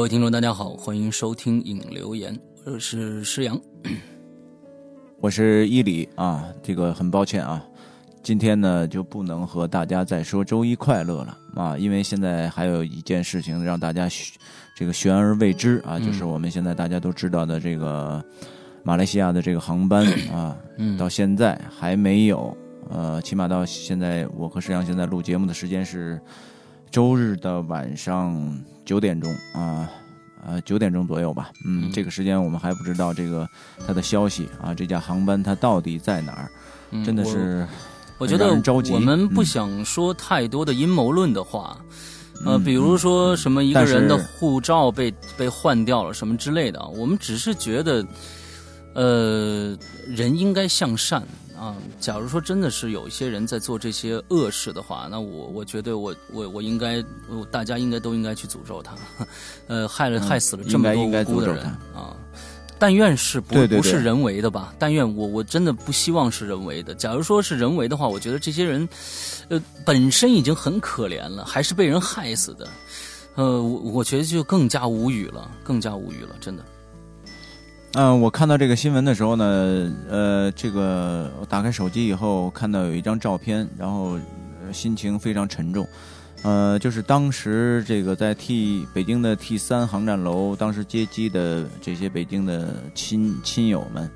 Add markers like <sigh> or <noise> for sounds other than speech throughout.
各位听众，大家好，欢迎收听影留言，我是施阳，我是伊里啊。这个很抱歉啊，今天呢就不能和大家再说周一快乐了啊，因为现在还有一件事情让大家这个悬而未知啊，就是我们现在大家都知道的这个马来西亚的这个航班啊，到现在还没有呃，起码到现在我和施阳现在录节目的时间是周日的晚上。九点钟啊，呃，九点钟左右吧。嗯，这个时间我们还不知道这个他的消息啊，这架航班它到底在哪儿？真的是，我觉得我们不想说太多的阴谋论的话，呃，比如说什么一个人的护照被被换掉了什么之类的，我们只是觉得，呃，人应该向善。啊，假如说真的是有一些人在做这些恶事的话，那我我觉得我我我应该，大家应该都应该去诅咒他，<laughs> 呃，害了害死了这么多无辜的人啊！但愿是不不是人为的吧？但愿我我真的不希望是人为的。假如说是人为的话，我觉得这些人，呃，本身已经很可怜了，还是被人害死的，呃，我我觉得就更加无语了，更加无语了，真的。嗯，我看到这个新闻的时候呢，呃，这个我打开手机以后看到有一张照片，然后心情非常沉重。呃，就是当时这个在 T 北京的 T 三航站楼，当时接机的这些北京的亲亲友们，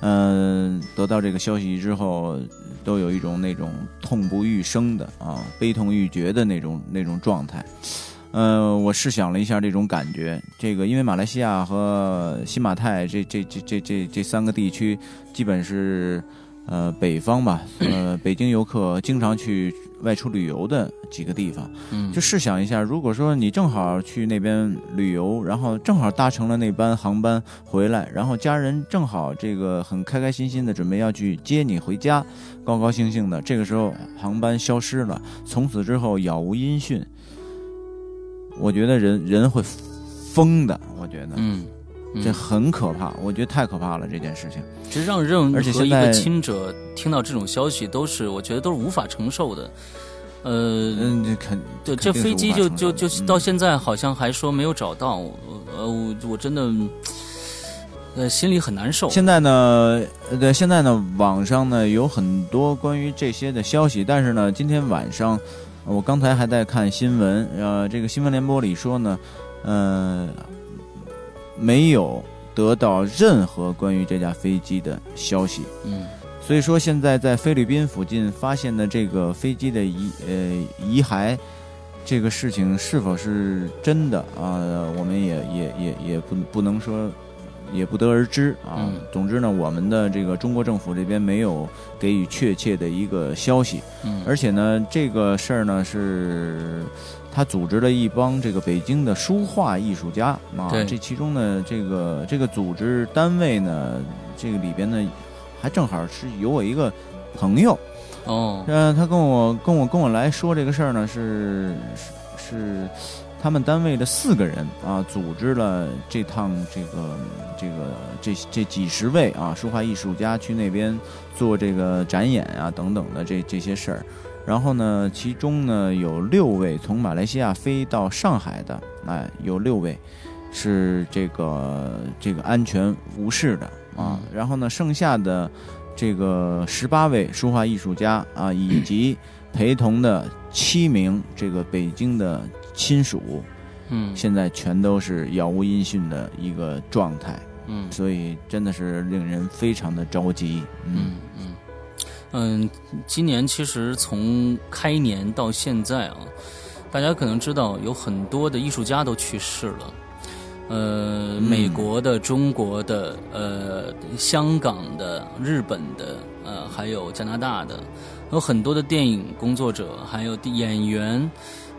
嗯，得到这个消息之后，都有一种那种痛不欲生的啊，悲痛欲绝的那种那种状态。呃，我试想了一下这种感觉，这个因为马来西亚和新马泰这这这这这这三个地区，基本是呃北方吧，<laughs> 呃北京游客经常去外出旅游的几个地方。嗯，就试想一下，如果说你正好去那边旅游，然后正好搭乘了那班航班回来，然后家人正好这个很开开心心的准备要去接你回家，高高兴兴的，这个时候航班消失了，从此之后杳无音讯。我觉得人人会疯的，我觉得，嗯，这很可怕，我觉得太可怕了这件事情。其实让任何一个亲者听到这种消息，都是我觉得都是无法承受的。呃，嗯，这肯对，这飞机就就就到现在好像还说没有找到，呃，我我真的呃心里很难受。现在呢，对，现在呢，网上呢有很多关于这些的消息，但是呢，今天晚上。我刚才还在看新闻，呃，这个新闻联播里说呢，呃，没有得到任何关于这架飞机的消息。嗯，所以说现在在菲律宾附近发现的这个飞机的遗呃遗骸，这个事情是否是真的啊？我们也也也也不不能说。也不得而知啊。总之呢，我们的这个中国政府这边没有给予确切的一个消息。嗯，而且呢，这个事儿呢是他组织了一帮这个北京的书画艺术家啊。这其中呢，这个这个组织单位呢，这个里边呢，还正好是有我一个朋友。哦，嗯，他跟我跟我跟我来说这个事儿呢，是是是。他们单位的四个人啊，组织了这趟这个这个这这几十位啊书画艺术家去那边做这个展演啊等等的这这些事儿。然后呢，其中呢有六位从马来西亚飞到上海的，哎，有六位是这个这个安全无事的啊。然后呢，剩下的这个十八位书画艺术家啊，以 <clears throat> 及陪同的七名这个北京的。亲属，嗯，现在全都是杳无音讯的一个状态，嗯，所以真的是令人非常的着急，嗯。嗯嗯，今年其实从开年到现在啊，大家可能知道有很多的艺术家都去世了，呃，美国的、中国的、呃，香港的、日本的，呃，还有加拿大的，有很多的电影工作者，还有演员，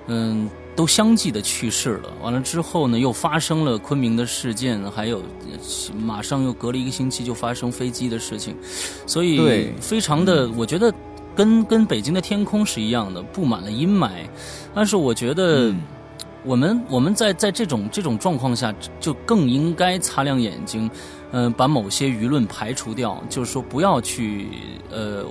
嗯。都相继的去世了。完了之后呢，又发生了昆明的事件，还有马上又隔了一个星期就发生飞机的事情，所以非常的，我觉得跟跟北京的天空是一样的，布满了阴霾。但是我觉得，我们我们在在这种这种状况下，就更应该擦亮眼睛，嗯，把某些舆论排除掉，就是说不要去呃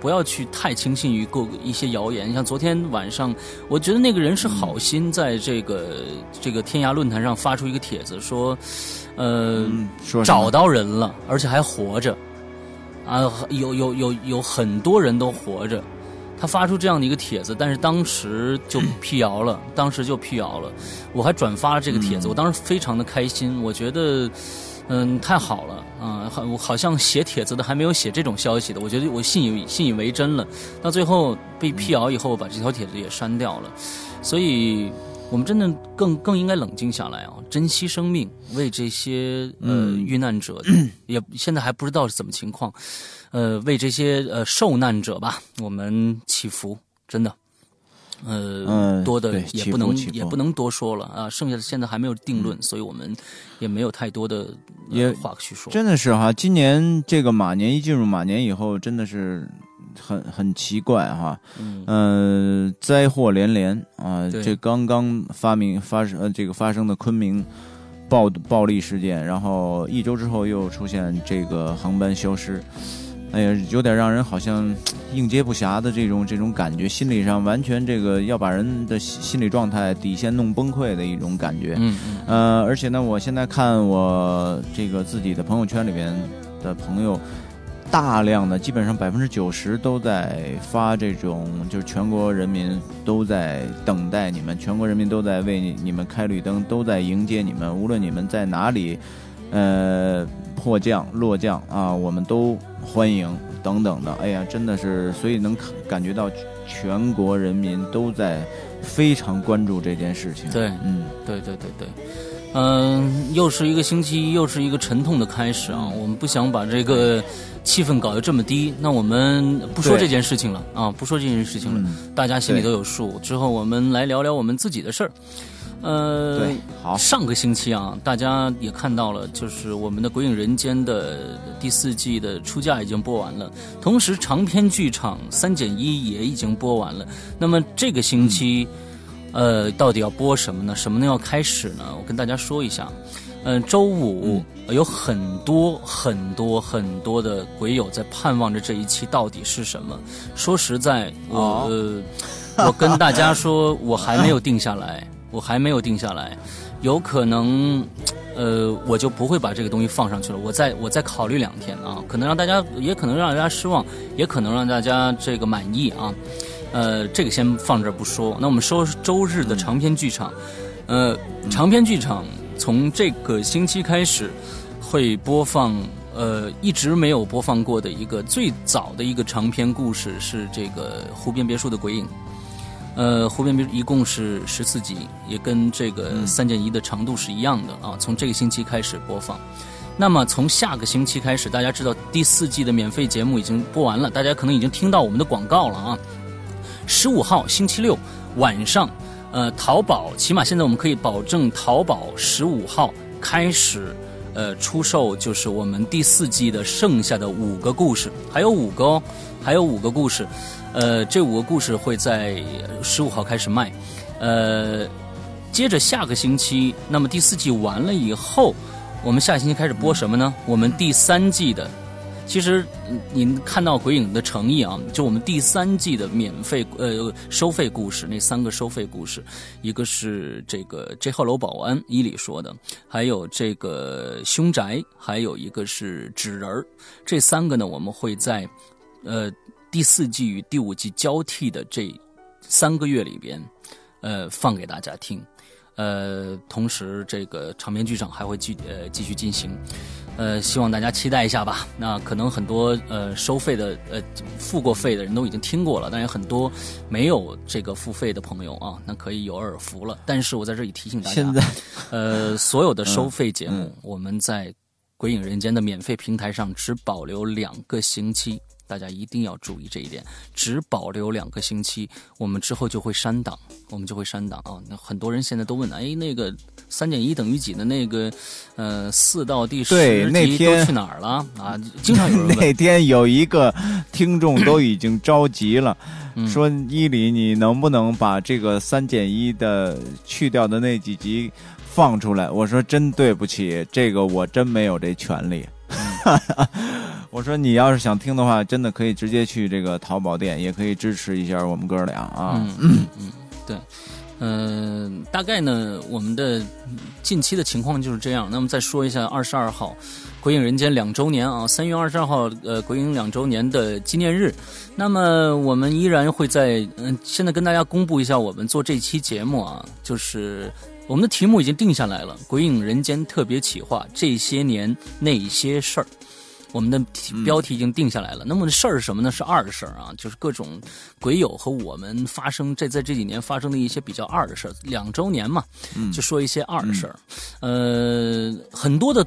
不要去太轻信于各一些谣言。像昨天晚上，我觉得那个人是好心，在这个这个天涯论坛上发出一个帖子，说，呃，说找到人了，而且还活着，啊，有有有有很多人都活着。他发出这样的一个帖子，但是当时就辟谣了，<clears throat> 当时就辟谣了。我还转发了这个帖子，我当时非常的开心，我觉得。嗯，太好了啊！好，我好像写帖子的还没有写这种消息的，我觉得我信以信以为真了。到最后被辟谣以后，把这条帖子也删掉了。所以，我们真的更更应该冷静下来啊，珍惜生命，为这些呃遇难者，<clears throat> 也现在还不知道是怎么情况，呃，为这些呃受难者吧，我们祈福，真的。呃，多的也不能也不能多说了啊，剩下的现在还没有定论，所以我们也没有太多的也话去说。真的是哈，今年这个马年一进入马年以后，真的是很很奇怪哈，嗯，灾祸连连啊，这刚刚发明发生呃这个发生的昆明暴暴力事件，然后一周之后又出现这个航班消失。哎呀，有点让人好像应接不暇的这种这种感觉，心理上完全这个要把人的心理状态底线弄崩溃的一种感觉。嗯嗯。呃，而且呢，我现在看我这个自己的朋友圈里边的朋友，大量的基本上百分之九十都在发这种，就是全国人民都在等待你们，全国人民都在为你们开绿灯，都在迎接你们，无论你们在哪里。呃，迫降、落降啊，我们都欢迎等等的。哎呀，真的是，所以能感觉到全国人民都在非常关注这件事情。对，嗯，对对对对，嗯，又是一个星期一，又是一个沉痛的开始啊！我们不想把这个气氛搞得这么低，那我们不说这件事情了啊，不说这件事情了，大家心里都有数。之后我们来聊聊我们自己的事儿。呃，好，上个星期啊，大家也看到了，就是我们的《鬼影人间》的第四季的出价已经播完了，同时长篇剧场三减一也已经播完了。那么这个星期，呃，到底要播什么呢？什么呢要开始呢？我跟大家说一下，嗯，周五有很多很多很多的鬼友在盼望着这一期到底是什么。说实在，我我跟大家说，我还没有定下来。我还没有定下来，有可能，呃，我就不会把这个东西放上去了。我再我再考虑两天啊，可能让大家，也可能让大家失望，也可能让大家这个满意啊。呃，这个先放这儿不说。那我们说周日的长篇剧场，呃，长篇剧场从这个星期开始会播放，呃，一直没有播放过的一个最早的一个长篇故事是这个湖边别墅的鬼影。呃，湖边别一共是十四集，也跟这个三减一的长度是一样的啊。从这个星期开始播放，那么从下个星期开始，大家知道第四季的免费节目已经播完了，大家可能已经听到我们的广告了啊。十五号星期六晚上，呃，淘宝起码现在我们可以保证，淘宝十五号开始呃出售，就是我们第四季的剩下的五个故事，还有五个哦，还有五个故事。呃，这五个故事会在十五号开始卖，呃，接着下个星期，那么第四季完了以后，我们下星期开始播什么呢？我们第三季的，其实您看到鬼影的诚意啊，就我们第三季的免费呃收费故事，那三个收费故事，一个是这个 J 号楼保安伊里说的，还有这个凶宅，还有一个是纸人儿，这三个呢，我们会在呃。第四季与第五季交替的这三个月里边，呃，放给大家听，呃，同时这个长篇剧场还会继呃继续进行，呃，希望大家期待一下吧。那可能很多呃收费的呃付过费的人都已经听过了，但有很多没有这个付费的朋友啊，那可以有耳福了。但是我在这里提醒大家，<laughs> 现在。<laughs> 呃所有的收费节目，我们在鬼影人间的免费平台上只保留两个星期。大家一定要注意这一点，只保留两个星期，我们之后就会删档，我们就会删档啊。那很多人现在都问，哎，那个三减一等于几的那个，呃，四到第十集都去哪儿了啊？经常有。<laughs> 那天有一个听众都已经着急了，说伊犁，你能不能把这个三减一的去掉的那几集放出来？我说真对不起，这个我真没有这权利。<laughs> 我说你要是想听的话，真的可以直接去这个淘宝店，也可以支持一下我们哥俩啊。嗯 <laughs> 嗯嗯，对，嗯、大概呢，我们的近期的情况就是这样。那么再说一下二十二号。《鬼影人间》两周年啊，三月二十二号，呃，《鬼影》两周年的纪念日。那么我们依然会在，嗯、现在跟大家公布一下，我们做这期节目啊，就是我们的题目已经定下来了，《鬼影人间》特别企划这些年那些事儿。我们的标题已经定下来了。那么事儿是什么呢？是二事儿啊，就是各种鬼友和我们发生这在这几年发生的一些比较二的事儿。两周年嘛，就说一些二的事儿。呃，很多的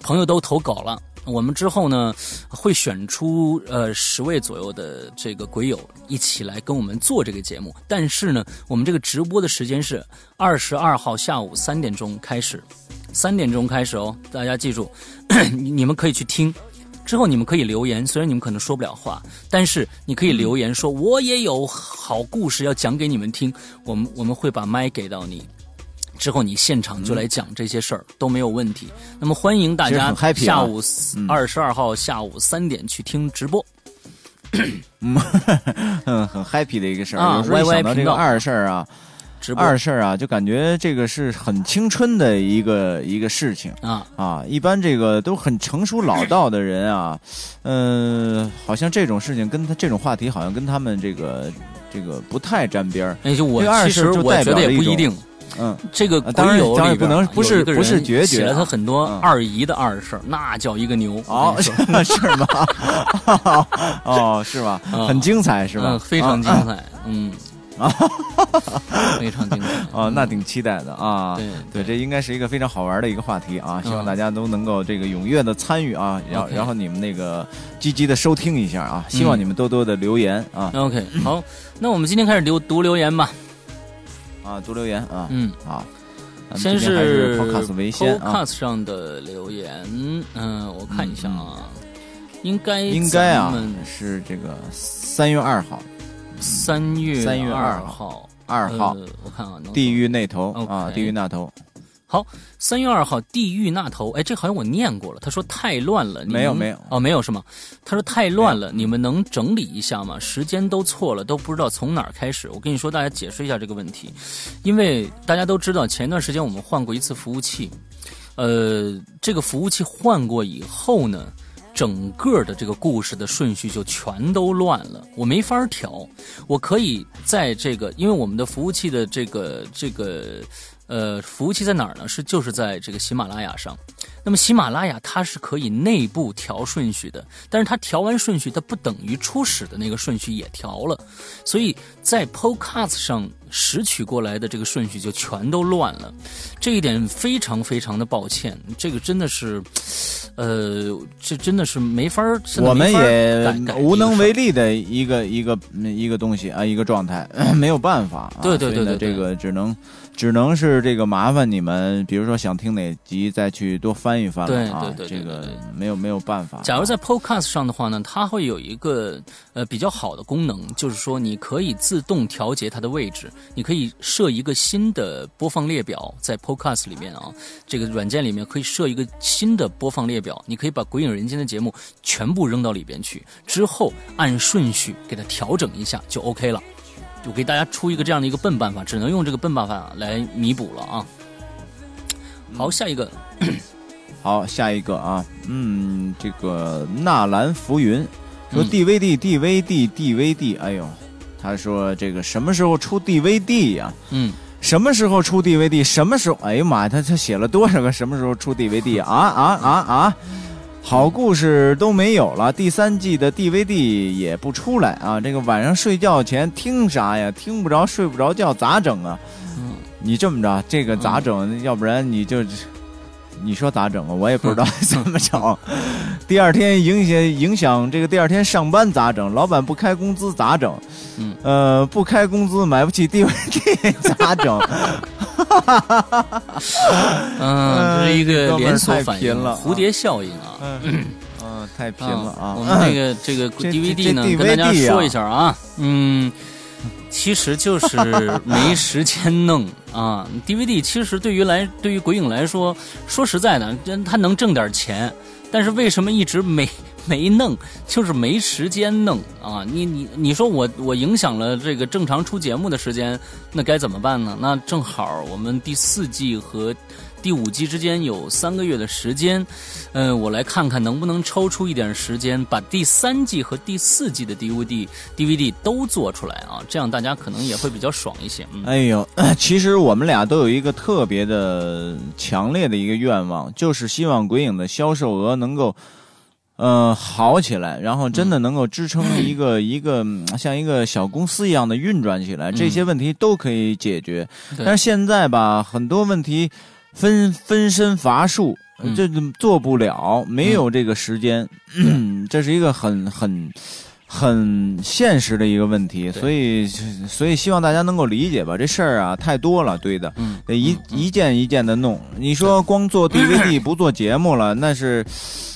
朋友都投稿了。我们之后呢，会选出呃十位左右的这个鬼友一起来跟我们做这个节目。但是呢，我们这个直播的时间是二十二号下午三点钟开始，三点钟开始哦，大家记住，<coughs> 你你们可以去听。之后你们可以留言，虽然你们可能说不了话，但是你可以留言说，我也有好故事要讲给你们听。我们我们会把麦给到你，之后你现场就来讲这些事儿、都没有问题。那么欢迎大家下午二十二号下午三点去听直播。嗯，<laughs> 很 happy 的一个事儿。啊有时候想到这个二事儿啊，直播二事儿啊，就感觉这个是很青春的一个一个事情啊，啊。一般这个都很成熟老道的人啊，嗯、好像这种事情跟他这种话题好像跟他们这个这个不太沾边儿。那就我二其实我觉得表也不一定。嗯，这个呃当然鬼友当然里边啊不能不是不是绝写了他啊很多嗯二姨的二事儿，那叫一个牛。哦 <laughs> 是吗？<laughs> 哦，是吧？啊很精彩是吧？嗯，非常精啊彩，嗯，<laughs> 非常精彩。哦，那挺期待的啊。对对，这应该是一个非常好玩的一个话题啊！希望嗯大家都能够这个踊跃的参与啊，然后然后你们那个积极的收听一下啊！希望嗯你们多多的留言啊 OK，好，那我们今天开始留读留言吧。啊，读留言啊！嗯，好，先是是 Podcast 为先啊，Podcast 上的留言，嗯，我看一下啊，应该应该啊是这个三月二号，三月三月二号，二号呃我看啊，能地狱那头啊，地狱那头好，三月二号，地狱那头，哎，这好像我念过了。他说太乱了，没有没有哦，没有是吗？他说太乱了，你们能整理一下吗？时间都错了，都不知道从哪儿开始。我跟你说，大家解释一下这个问题，因为大家都知道，前一段时间我们换过一次服务器，呃，这个服务器换过以后呢。整个的这个故事的顺序就全都乱了，我没法调。我可以在这个，因为我们的服务器的这个这个呃，服务器在哪儿呢？是就是在这个喜马拉雅上。那么喜马拉雅它是可以内部调顺序的，但是它调完顺序，它不等于初始的那个顺序也调了，所以在 Podcast 上拾取过来的这个顺序就全都乱了，这一点非常非常的抱歉，这个真的是，呃，这真的是没法儿，我们也无能为力的一个一个嗯一个东西啊，一个状态，没有办法、啊。对对对对这个只能只能是这个麻烦你们，比如说想听哪集再去多翻一翻了啊。对对对对这个没有没有办法。假如在 Podcast 上的话呢，它会有一个呃比较好的功能，就是说你可以自动调节它的位置，你可以设一个新的播放列表，在 Podcast 里面啊，这个软件里面可以设一个新的播放列表，你可以把《鬼影人间》的节目全部扔到里边去，之后按顺序给它调整一下就 OK 了。我给大家出一个这样的一个笨办法，只能用这个笨办法来弥补了啊。好，下一个，<coughs> 好，下一个啊，嗯，这个纳兰浮云说嗯 DVD、DVD DVD，哎呦，他说这个什么时候出 DVD 呀、嗯，什么时候出 DVD？什么时候？哎呀妈呀，他他写了多少个什么时候出 DVD 啊啊啊啊！好故事都没有了，第三季的 DVD 也不出来啊！这个晚上睡觉前听啥呀？听不着，睡不着觉，咋整啊？嗯你这么着，这个咋整？要不然你就，你说咋整啊？我也不知道 <laughs> 怎么整。第二天影响影响这个第二天上班咋整？老板不开工资咋整？嗯，呃，不开工资买不起 DVD <laughs> 咋整？<laughs> 嗯，这是一个连锁反应，蝴蝶效应啊。嗯，嗯，太拼了啊！我们这个 <laughs> 这个 DVD 呢，跟大家说一下啊，嗯，其实就是没时间弄啊。<laughs> DVD 其实对于来对于鬼影来说，说实在的，真他能挣点钱，但是为什么一直没没弄，就是没时间弄啊！你你你说我我影响了这个正常出节目的时间，那该怎么办呢？那正好我们第四季和。第五季之间有三个月的时间，嗯，我来看看能不能抽出一点时间，把第三季和第四季的 DVD、DVD 都做出来啊，这样大家可能也会比较爽一些。哎呦，<clears throat> 其实我们俩都有一个特别的强烈的一个愿望，就是希望鬼影的销售额能够，呃，好起来，然后真的能够支撑一个 <clears throat> 一个像一个小公司一样的运转起来，这些问题都可以解决。但是现在吧，很多问题。分分身乏术，这做不了，没有这个时间，这是一个很很很现实的一个问题，所以所以希望大家能够理解吧。这事儿啊太多了，堆的，得一一件一件的弄。你说光做 DVD 不做节目了，那是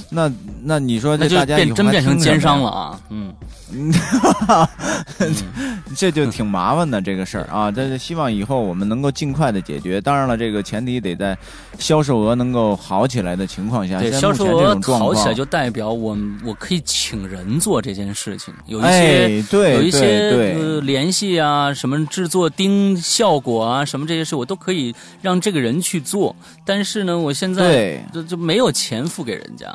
那那你说这大家变真变成奸商了啊？嗯。<laughs> 这就挺麻烦的这个事儿啊，但是希望以后我们能够尽快的解决。当然了，这个前提得在销售额能够好起来的情况下。对，销售额好起来就代表我我可以请人做这件事情，有一些对有一些联系啊，什么制作丁效果啊，什么这些事我都可以让这个人去做。但是呢，我现在就就没有钱付给人家。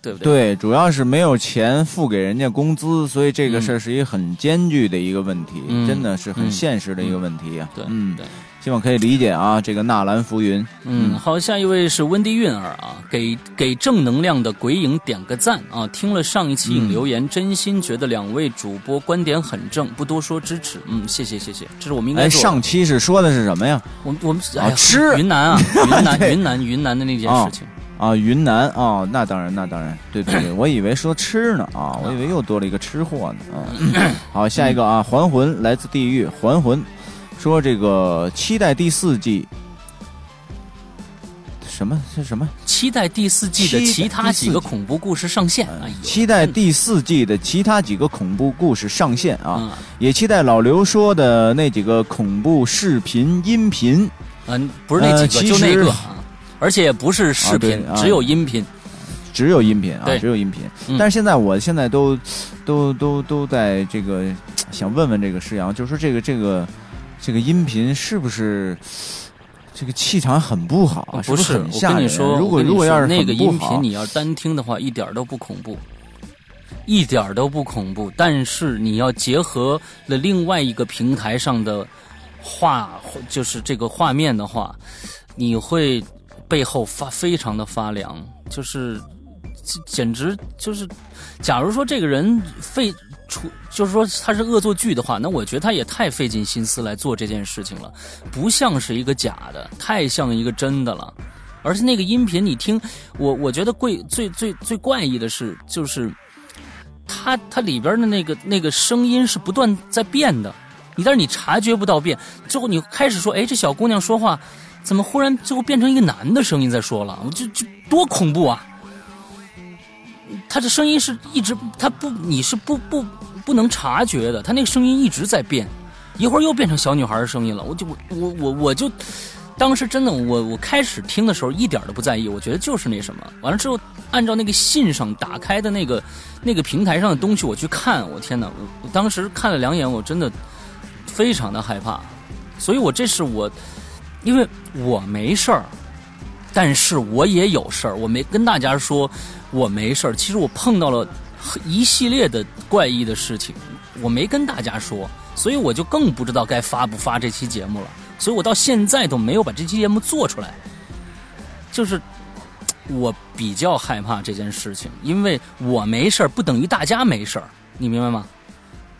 对不对？对，主要是没有钱付给人家工资，所以这个事儿是一个很艰巨的一个问题，真的是很现实的一个问题呀。对，嗯，对，希望可以理解啊。这个纳兰浮云，嗯，好，下一位是温迪韵儿啊，给给正能量的鬼影点个赞啊！听了上一期影留言，真心觉得两位主播观点很正，不多说支持。嗯，谢谢谢谢，这是我们应该。哎上期是说的是什么呀？我们我们啊吃云南啊，<laughs> 云南云南云南的那件事情。啊，云南啊，那当然，那当然，对对对，<clears throat> 我以为说吃呢啊，我以为又多了一个吃货呢啊。<clears throat> 好，下一个啊，还魂来自地狱，还魂说这个期待第四季，什么是什么？期待第四季的其他几个恐怖故事上线啊！期待第四季的其他几个恐怖故事上线啊！也期待老刘说的那几个恐怖视频音频。嗯，不是那几个，就那个。而且不是视频，只有音频，只有音频啊，只有音频。但是现在，我现在都都都都在这个想问问这个石阳，就是说这个这个这个音频是不是这个气场很不好？不是，我跟你说，如果如果要是那个音频你要单听的话，一点都不恐怖，一点都不恐怖。但是你要结合了另外一个平台上的画，就是这个画面的话，你会。背后发非常的发凉，就是，简直就是，假如说这个人费出，就是说他是恶作剧的话，那我觉得他也太费尽心思来做这件事情了，不像是一个假的，太像一个真的了。而且那个音频你听，我我觉得贵最最最怪异的是，就是他他里边的那个那个声音是不断在变的，你但是你察觉不到变，最后你开始说，哎，这小姑娘说话。怎么忽然最后变成一个男的声音在说了？我就就多恐怖啊！他的声音是一直他不你是不不不能察觉的，他那个声音一直在变，一会儿又变成小女孩的声音了。我就我我我就当时真的我我开始听的时候一点都不在意，我觉得就是那什么。完了之后按照那个信上打开的那个那个平台上的东西我去看，我天哪！我当时看了两眼，我真的非常的害怕，所以我这是我。因为我没事儿，但是我也有事儿。我没跟大家说我没事儿，其实我碰到了一系列的怪异的事情，我没跟大家说，所以我就更不知道该发不发这期节目了。所以我到现在都没有把这期节目做出来，就是我比较害怕这件事情，因为我没事儿不等于大家没事儿，你明白吗？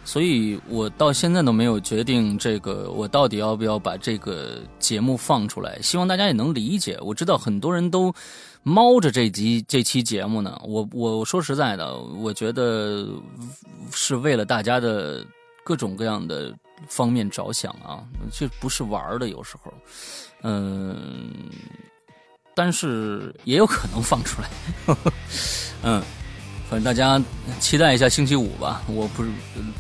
所以我到现在都没有决定这个，我到底要不要把这个节目放出来？希望大家也能理解。我知道很多人都猫着这集这期节目呢。我我说实在的，我觉得是为了大家的各种各样的方面着想啊，这不是玩的，有时候，嗯，但是也有可能放出来，<laughs> 嗯。反正大家期待一下星期五吧，我不是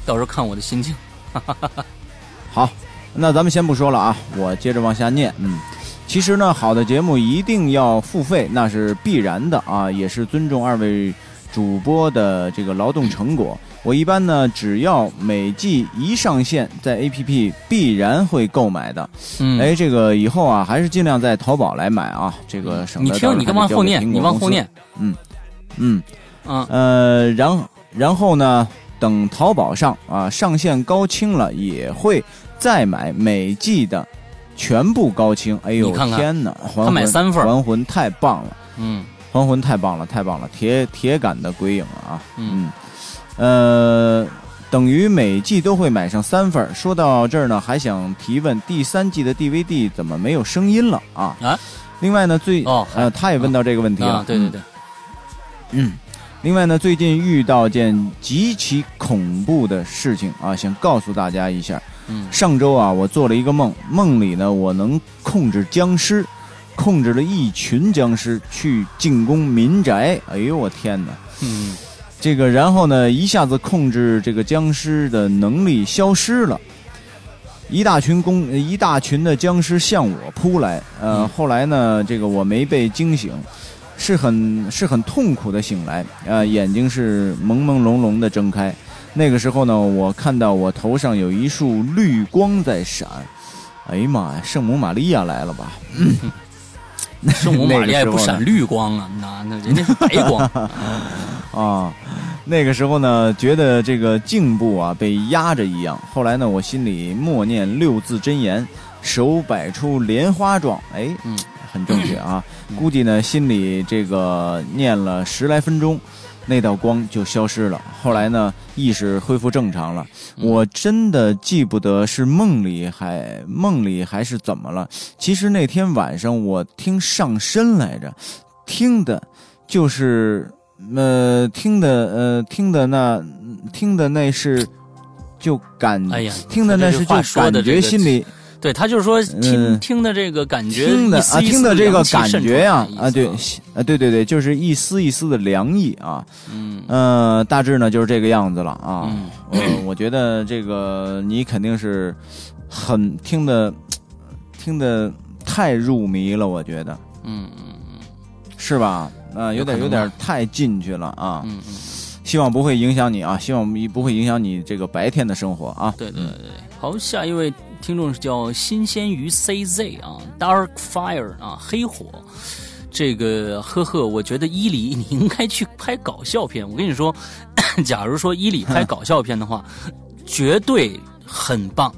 到时候看我的心情。<laughs> 好，那咱们先不说了啊，我接着往下念。嗯，其实呢，好的节目一定要付费，那是必然的啊，也是尊重二位。主播的这个劳动成果。我一般呢，只要每季一上线，在 APP 必然会购买的。嗯，哎，这个以后啊，还是尽量在淘宝来买啊，这个省你听，你干嘛后念？你往后念。嗯嗯嗯呃，然然后呢，等淘宝上啊上线高清了，也会再买每季的全部高清。哎呦，看看天哪！他买三份，还魂太棒了。嗯，还魂太棒了，太棒了，铁铁杆的鬼影啊。嗯。呃，等于每季都会买上三份说到这儿呢，还想提问：第三季的 DVD 怎么没有声音了啊？啊！另外呢，最哦，呃，他也问到这个问题了。对对对。嗯。另外呢，最近遇到件极其恐怖的事情啊，想告诉大家一下。嗯。上周啊，我做了一个梦，梦里呢，我能控制僵尸，控制了一群僵尸去进攻民宅。哎呦，我天哪！嗯。这个，然后呢，一下子控制这个僵尸的能力消失了，一大群攻，一大群的僵尸向我扑来。呃，后来呢，这个我没被惊醒，是很是很痛苦的醒来，呃，眼睛是朦朦胧胧的睁开。那个时候呢，我看到我头上有一束绿光在闪。哎呀妈呀，圣母玛利亚来了吧？<laughs> 圣母玛利亚不闪绿光啊，那那人家是白光 <laughs> 啊。那个时候呢，觉得这个颈部啊被压着一样。后来呢，我心里默念六字真言，手摆出莲花状，哎，嗯，很正确啊。估计呢，心里这个念了十来分钟，那道光就消失了。后来呢，意识恢复正常了。我真的记不得是梦里还梦里还是怎么了。其实那天晚上我听上身来着，听的就是。呃，听的呃，听的那听的那是就感，哎呀，听的那是就感觉心里，对他就是说听听的这个感觉，听的啊，听的这个感觉呀，啊，对，啊，对对对，就是一丝一丝的凉意啊，嗯，呃，大致呢就是这个样子了啊，嗯，我觉得这个你肯定是很听的，听的太入迷了，我觉得，嗯嗯嗯，是吧？啊，有点有点太进去了啊！嗯嗯，希望不会影响你啊，希望不会影响你这个白天的生活啊。对对对，好，下一位听众是叫新鲜鱼 CZ 啊，Dark Fire 啊，黑火。这个呵呵，我觉得伊犁你应该去拍搞笑片。我跟你说，<coughs> 假如说伊犁拍搞笑片的话，绝对很棒，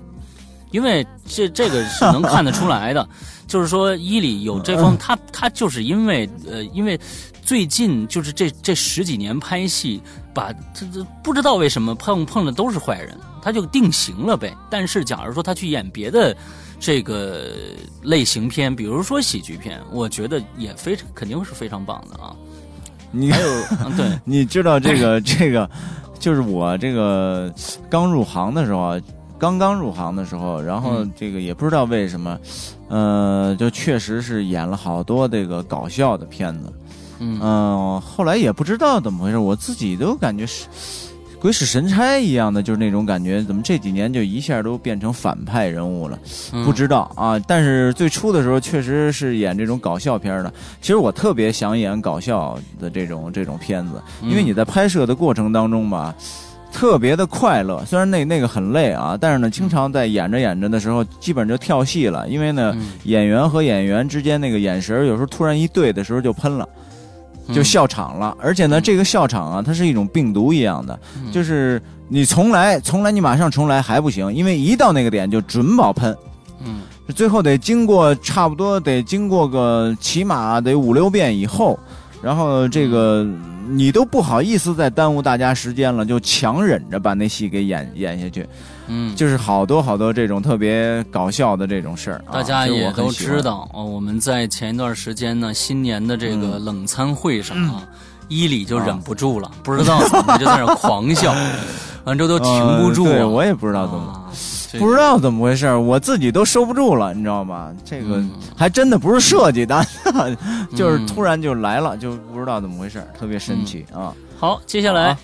因为这这个是能看得出来的。就是说，伊里有这方，他他就是因为呃，因为最近就是这这十几年拍戏，把这这不知道为什么碰碰的都是坏人，他就定型了呗。但是，假如说他去演别的这个类型片，比如说喜剧片，我觉得也非常肯定是非常棒的啊。你还有 <laughs> 对，你知道这个这个，就是我这个刚入行的时候啊。刚刚入行的时候，然后这个也不知道为什么，呃，就确实是演了好多这个搞笑的片子，嗯，后来也不知道怎么回事，我自己都感觉是鬼使神差一样的，就是那种感觉，怎么这几年就一下都变成反派人物了？不知道啊，但是最初的时候确实是演这种搞笑片的。其实我特别想演搞笑的这种这种片子，因为你在拍摄的过程当中吧。特别的快乐，虽然那那个很累啊，但是呢，经常在演着演着的时候，基本就跳戏了。因为呢，演员和演员之间那个眼神有时候突然一对的时候就喷了，就笑场了。而且呢，这个笑场啊，它是一种病毒一样的，就是你重来，重来，你马上重来还不行，因为一到那个点就准保喷。嗯，最后得经过差不多得经过个起码得五六遍以后，然后这个。你都不好意思再耽误大家时间了，就强忍着把那戏给演演下去，嗯，就是好多好多这种特别搞笑的这种事儿，大家也都知道哦。我们在前一段时间呢，新年的这个冷餐会上啊，伊里就忍不住了，不知道怎么就在那狂笑，<laughs> 完之后都停不住，我也不知道怎么。不知道怎么回事，我自己都收不住了，你知道吗？这个还真的不是设计的，<laughs> 就是突然就来了，就不知道怎么回事，特别神奇啊！好，接下来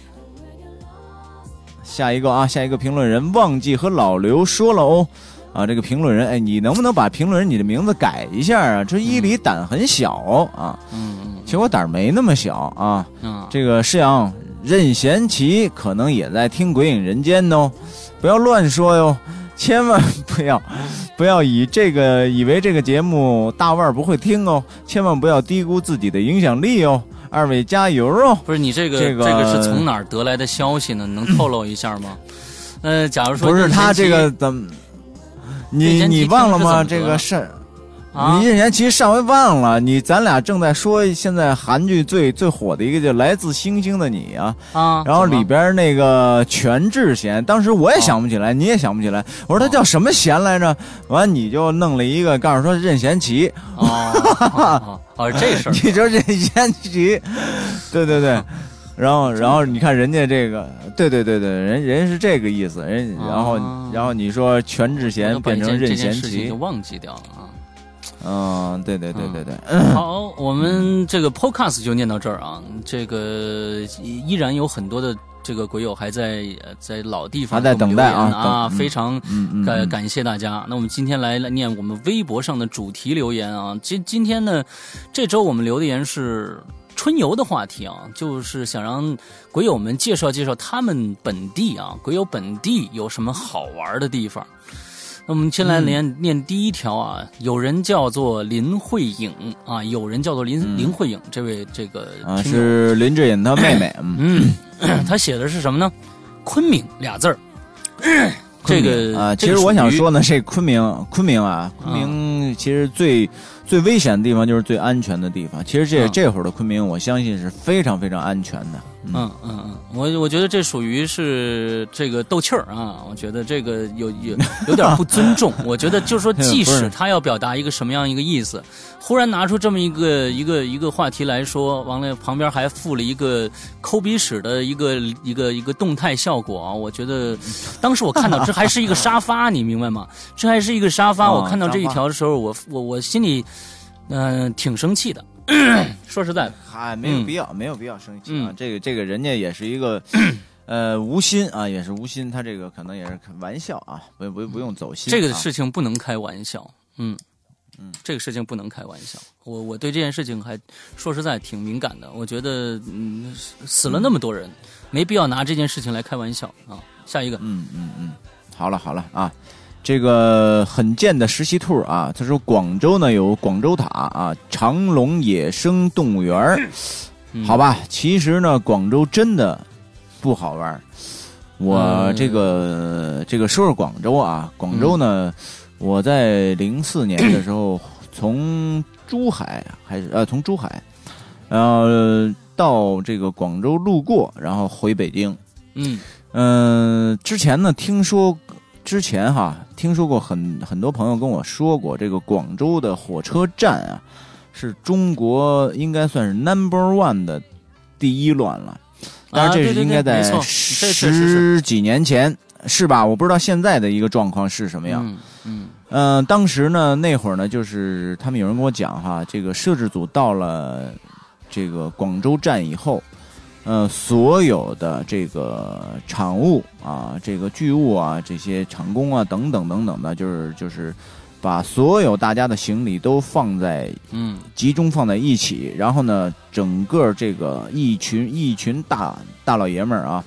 下一个啊，下一个评论人忘记和老刘说了哦，啊，这个评论人，哎，你能不能把评论人你的名字改一下啊？这伊犁胆很小啊，嗯嗯其实我胆儿没那么小啊。嗯，这个施阳任贤齐可能也在听《鬼影人间》哦，不要乱说哟，千万不要不要以这个以为这个节目大腕儿不会听哦，千万不要低估自己的影响力哦。二位加油哦！不是你这个这个个是从哪儿得来的消息呢？能透露一下吗？呃，假如说不是他这个怎么？你你忘了吗？这个是。啊。你任贤齐上回忘了，你咱俩正在说现在韩剧最最火的一个叫《来自星星的你》啊，啊，然后里边那个全智贤，当时我也想不起来，你也想不起来，我说他叫什么贤来着？完你就弄了一个，告诉说任贤齐，哦哦这事儿。<laughs> 你说任贤齐，对对对。然后，然后你看人家这个，对对对对，人人是这个意思，人然后啊然后你说全智贤变成任贤齐就，忘记掉了啊。嗯，对对对对对，好，我们这个 podcast 就念到这儿啊。这个依然有很多的这个鬼友还在呃在老地方还在等待啊啊，非常感感谢大家。那我们今天来来念我们微博上的主题留言啊。今今天呢，这周我们留的言是春游的话题啊，就是想让鬼友们介绍介绍他们本地啊，鬼友本地有什么好玩的地方。那我们先来念、念第一条啊，有人叫做林慧颖啊，有人叫做林、林慧颖，这位这个啊是林志颖他妹妹，<coughs> 嗯，嗯，<coughs> 他写的是什么呢？昆明俩字儿。<coughs> 这个啊，其实我想说呢，这昆明，昆明啊，昆明其实最最危险的地方就是最安全的地方。其实这嗯这会儿的昆明，我相信是非常非常安全的。嗯嗯嗯，我我觉得这属于是这个斗气儿啊，我觉得这个有有有点不尊重。<laughs> 我觉得就是说，即使他要表达一个什么样一个意思，忽然拿出这么一个一个一个话题来说，完了旁边还附了一个抠鼻屎的一个一个一个动态效果啊，我觉得 <laughs> 当时我看到这还是一个沙发，你明白吗？这还是一个沙发，哦我看到这一条的时候，我我我心里嗯、呃挺生气的。<clears throat> 说实在的，嗨，没有嗯必要，没有必要生气啊。嗯这个这个人家也是一个。<clears throat> 呃，无心啊，也是无心，他这个可能也是玩笑啊，不不不用走心、啊。这个事情不能开玩笑，嗯嗯，这个事情不能开玩笑。我我对这件事情还说实在挺敏感的，我觉得嗯死死了那么多人，没必要拿这件事情来开玩笑啊。下一个，嗯嗯嗯，好了好了啊，这个很贱的实习兔啊，他说广州呢有广州塔啊，长隆野生动物园好吧，其实呢广州真的不好玩儿。我嗯这个、这个说说广州啊，广州呢，我在零四年的时候从珠海还是呃从珠海，然后到这个广州路过，然后回北京。嗯嗯，之前呢，听说之前哈，听说过很很多朋友跟我说过，这个广州的火车站啊，是中国应该算是 number one 的第一乱了。当然，这是应该在十几年前，是吧？我不知道现在的一个状况是什么样。嗯嗯嗯、当时呢，那会儿呢，就是他们有人跟我讲哈，这个摄制组到了这个广州站以后，呃，所有的这个场务啊，这个剧务啊，这些场工啊，等等等等的，就是就是把所有大家的行李都放在嗯。集中放在一起，然后呢，整个这个一群一群大大老爷们儿啊，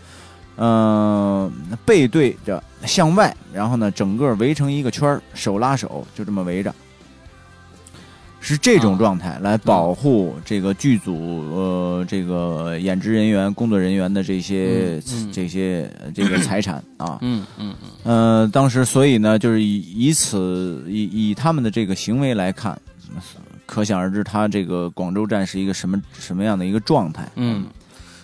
嗯、背对着向外，然后呢，整个围成一个圈儿，手拉手，就这么围着，是这种啊。状态来保护这个剧组呃这个演职人员、工作人员的这些、嗯嗯。这些呃这个财产啊，嗯嗯嗯。呃，当时所以呢，就是以以此以以他们的这个行为来看，可想而知，他这个广州站是一个什么什么样的一个状态。嗯，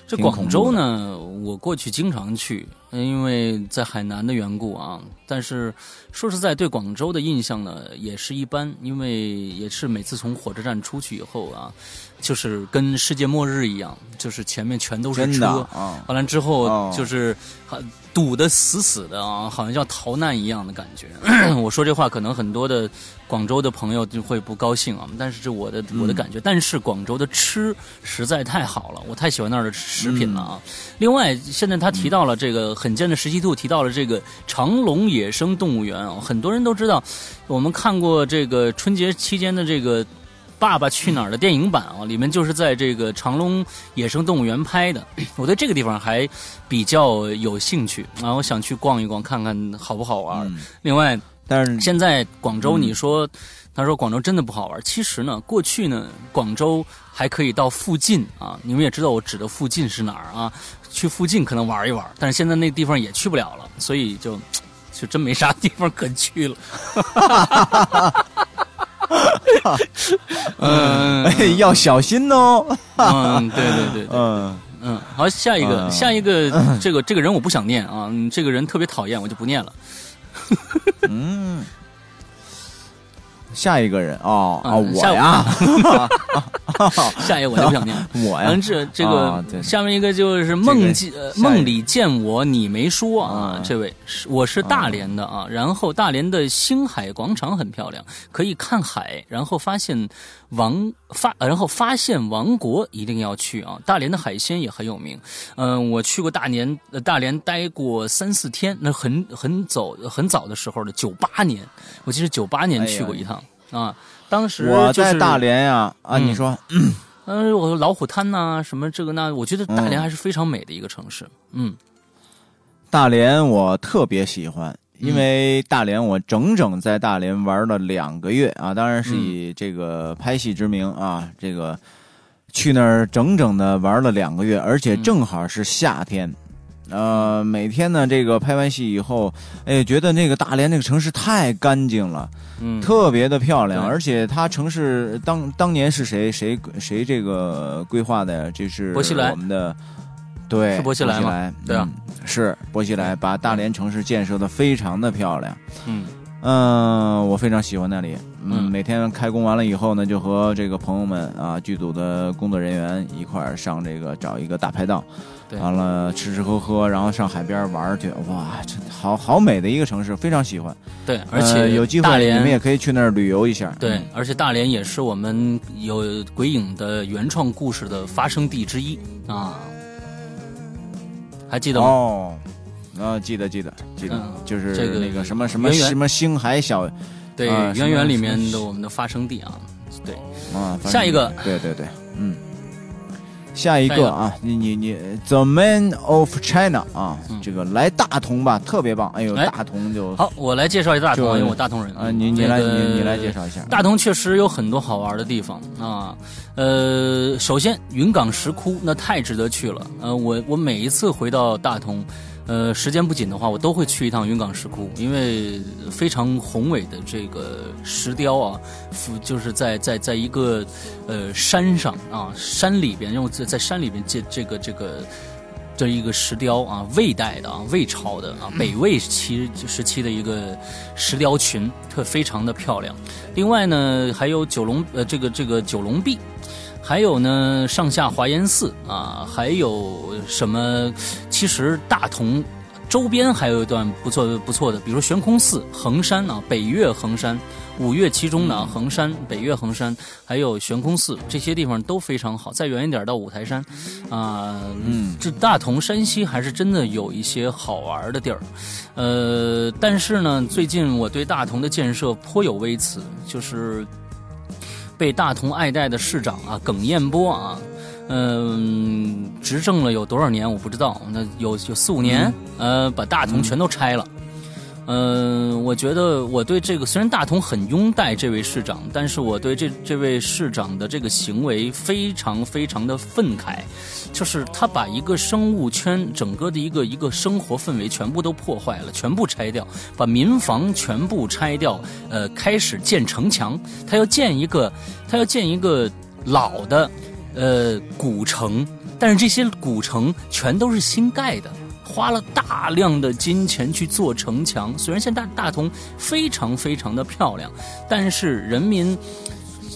这广州呢，我过去经常去，因为在海南的缘故啊。但是说实在，对广州的印象呢也是一般，因为也是每次从火车站出去以后啊，就是跟世界末日一样，就是前面全都是车，啊，完了之后哦就是啊堵得死死的啊，好像要逃难一样的感觉。<clears throat> 我说这话可能很多的广州的朋友就会不高兴啊，但是这我的我的感觉。但是广州的吃实在太好了，我太喜欢那儿的食品了啊。另外，现在他提到了这个很贱的十七兔，提到了这个长隆野生动物园啊，很多人都知道，我们看过这个春节期间的这个《爸爸去哪儿》的电影版啊，里面就是在这个长隆野生动物园拍的。<coughs> 我对这个地方还比较有兴趣啊，我想去逛一逛，看看好不好玩。另外，但是现在广州，你说。他说：“广州真的不好玩。其实呢，过去呢，广州还可以到附近啊。你们也知道我指的附近是哪儿啊？去附近可能玩一玩。但是现在那地方也去不了了，所以就就真没啥地方可去了。<laughs> 嗯，要小心哦。嗯，对对对对，嗯嗯。好，下一个，下一个，这个这个人我不想念啊，这个人特别讨厌，我就不念了。<laughs> 嗯。”下一个人哦啊，我呀，<laughs> 下一个我就不想念 <laughs> 我呀。这这个下面一个就是梦见梦里见我，你没说啊。这位是我是大连的啊，然后大连的星海广场很漂亮，可以看海，然后发现王发，然后发现王国一定要去啊。大连的海鲜也很有名，嗯，我去过大连，大连待过三四天，那很很早很早的时候的九八年，我记得九八年去过一趟。啊，当时我在大连呀，啊，你说，嗯，我说老虎滩呐，什么这个那，我觉得大连还是非常美的一个城市。嗯，大连我特别喜欢，因为大连我整整在大连玩了两个月啊，当然是以这个拍戏之名啊，这个去那儿整整的玩了两个月，而且正好是夏天。呃，每天呢，这个拍完戏以后，哎，觉得那个大连那个城市太干净了，嗯，特别的漂亮，而且它城市当当年是谁谁谁这个规划的呀？这是我们的，对，是薄熙来吗？对啊，是薄熙来把大连城市建设的非常的漂亮，嗯嗯，我非常喜欢那里，嗯，每天开工完了以后呢，就和这个朋友们啊，剧组的工作人员一块儿上这个找一个大排档。完了，吃吃喝喝，然后上海边玩去，哇，这好好美的一个城市，非常喜欢。对，而且有机会你们也可以去那儿旅游一下。对，而且大连也是我们有鬼影的原创故事的发生地之一啊，还记得吗？哦，啊，记得记得记得，就是这个那个什么什么什么星海小，对，圆圆里面的我们的发生地啊，对，啊，下一个，对对对，嗯。下一个啊，你你你，The Man of China 啊，这个来大同吧，特别棒。哎呦，大同就好，我来介绍一下大同，因为我大同人啊。你你来你你来介绍一下。大同确实有很多好玩的地方啊。呃，首先云冈石窟那太值得去了。呃，我我每一次回到大同。呃，时间不紧的话，我都会去一趟云冈石窟，因为非常宏伟的这个石雕啊，就是在在在一个呃山上啊，山里边，因为在在山里边建这个这个这一个石雕啊，魏代的啊，魏朝的啊，北魏期时期的一个石雕群，特非常的漂亮。另外呢，还有九龙呃这个这个九龙壁。还有呢，上下华严寺啊，还有什么？其实大同周边还有一段不错不错的，比如悬空寺、衡山啊，北岳衡山，五岳其中的衡山、北岳衡山，还有悬空寺，这些地方都非常好。再远一点到五台山，啊，嗯，这大同山西还是真的有一些好玩的地儿。呃，但是呢，最近我对大同的建设颇有微词，就是。被大同爱戴的市长啊，耿彦波啊，嗯，执政了有多少年我不知道，那有有四五年，呃，把大同全都拆了。嗯，我觉得我对这个虽然大同很拥戴这位市长，但是我对这这位市长的这个行为非常非常的愤慨，就是他把一个生物圈整个的一个一个生活氛围全部都破坏了，全部拆掉，把民房全部拆掉，呃，开始建城墙，他要建一个，他要建一个老的，呃，古城，但是这些古城全都是新盖的。花了大量的金钱去做城墙，虽然现在大同非常非常的漂亮，但是人民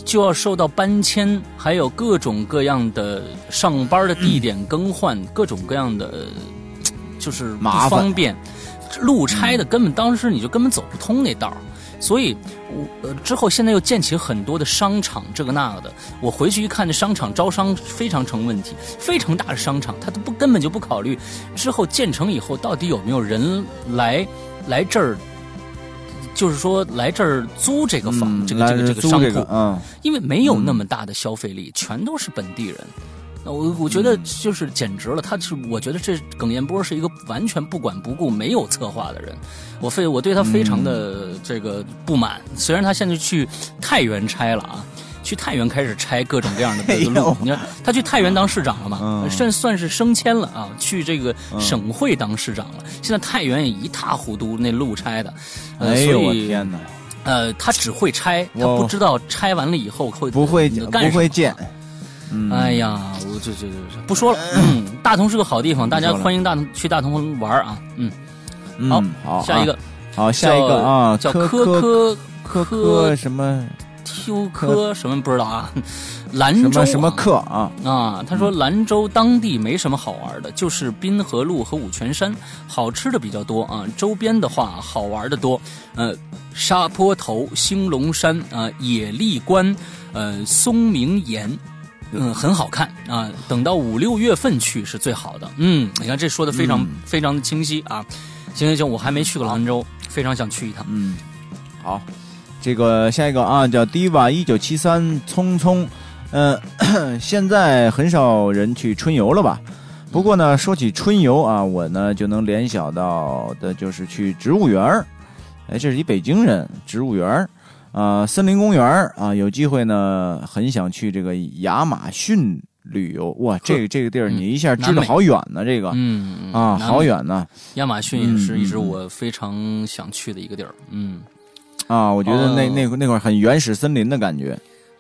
就要受到搬迁，还有各种各样的上班的地点更换，各种各样的就是不方便，路拆的根本当时你就根本走不通那道儿。所以，我呃之后现在又建起很多的商场，这个那个的。我回去一看，这商场招商非常成问题，非常大的商场，他都不根本就不考虑之后建成以后到底有没有人来来这儿就是说来这儿租这个房，嗯这个这个这个商铺这个，，嗯，因为没有那么大的消费力，全都是本地人。那我我觉得就是简直了，他是我觉得这耿彦波是一个完全不管不顾、没有策划的人。我非我对他非常的这个不满。虽然他现在去太原拆了啊，去太原开始拆各种各样的 <laughs> 路。你看他去太原当市长了嘛，嗯算算是升迁了啊，去这个省会当市长了。现在太原也一塌糊涂，那路拆的，呃，哎呦我所以天哪，呃，他只会拆，他不知道拆完了以后会不会干不会建，嗯，哎呀，我这这这这不说了。嗯，大同是个好地方，大家欢迎大同去大同玩啊。嗯，嗯，好好，下一个啊，好，下一个啊，叫科科科科科什么丘科什么不知道啊？兰州什么什么啊课啊？啊，他说兰州当地没什么好玩的，就是滨河路和五泉山，好吃的比较多啊。周边的话好玩的多，呃，沙坡头、兴隆山啊、野丽关、呃松明岩。嗯，很好看啊！等到五六月份去是最好的。嗯，你看这说的非常、嗯非常的清晰啊。行行行，我还没去过兰州，非常想去一趟。嗯，好，这个下一个啊，叫 Diva 一九七三匆匆，呃，<clears throat> 现在很少人去春游了吧？不过呢，说起春游啊，我呢就能联想到的就是去植物园儿。哎，这是一北京人，植物园儿啊、森林公园儿啊，有机会呢，很想去这个亚马逊旅游。哇，这个这个地儿嗯你一下知道好远呢，这个嗯啊，好远呢。亚马逊也是嗯一直我非常想去的一个地儿。嗯，啊，我觉得那、哦那那块很原始森林的感觉。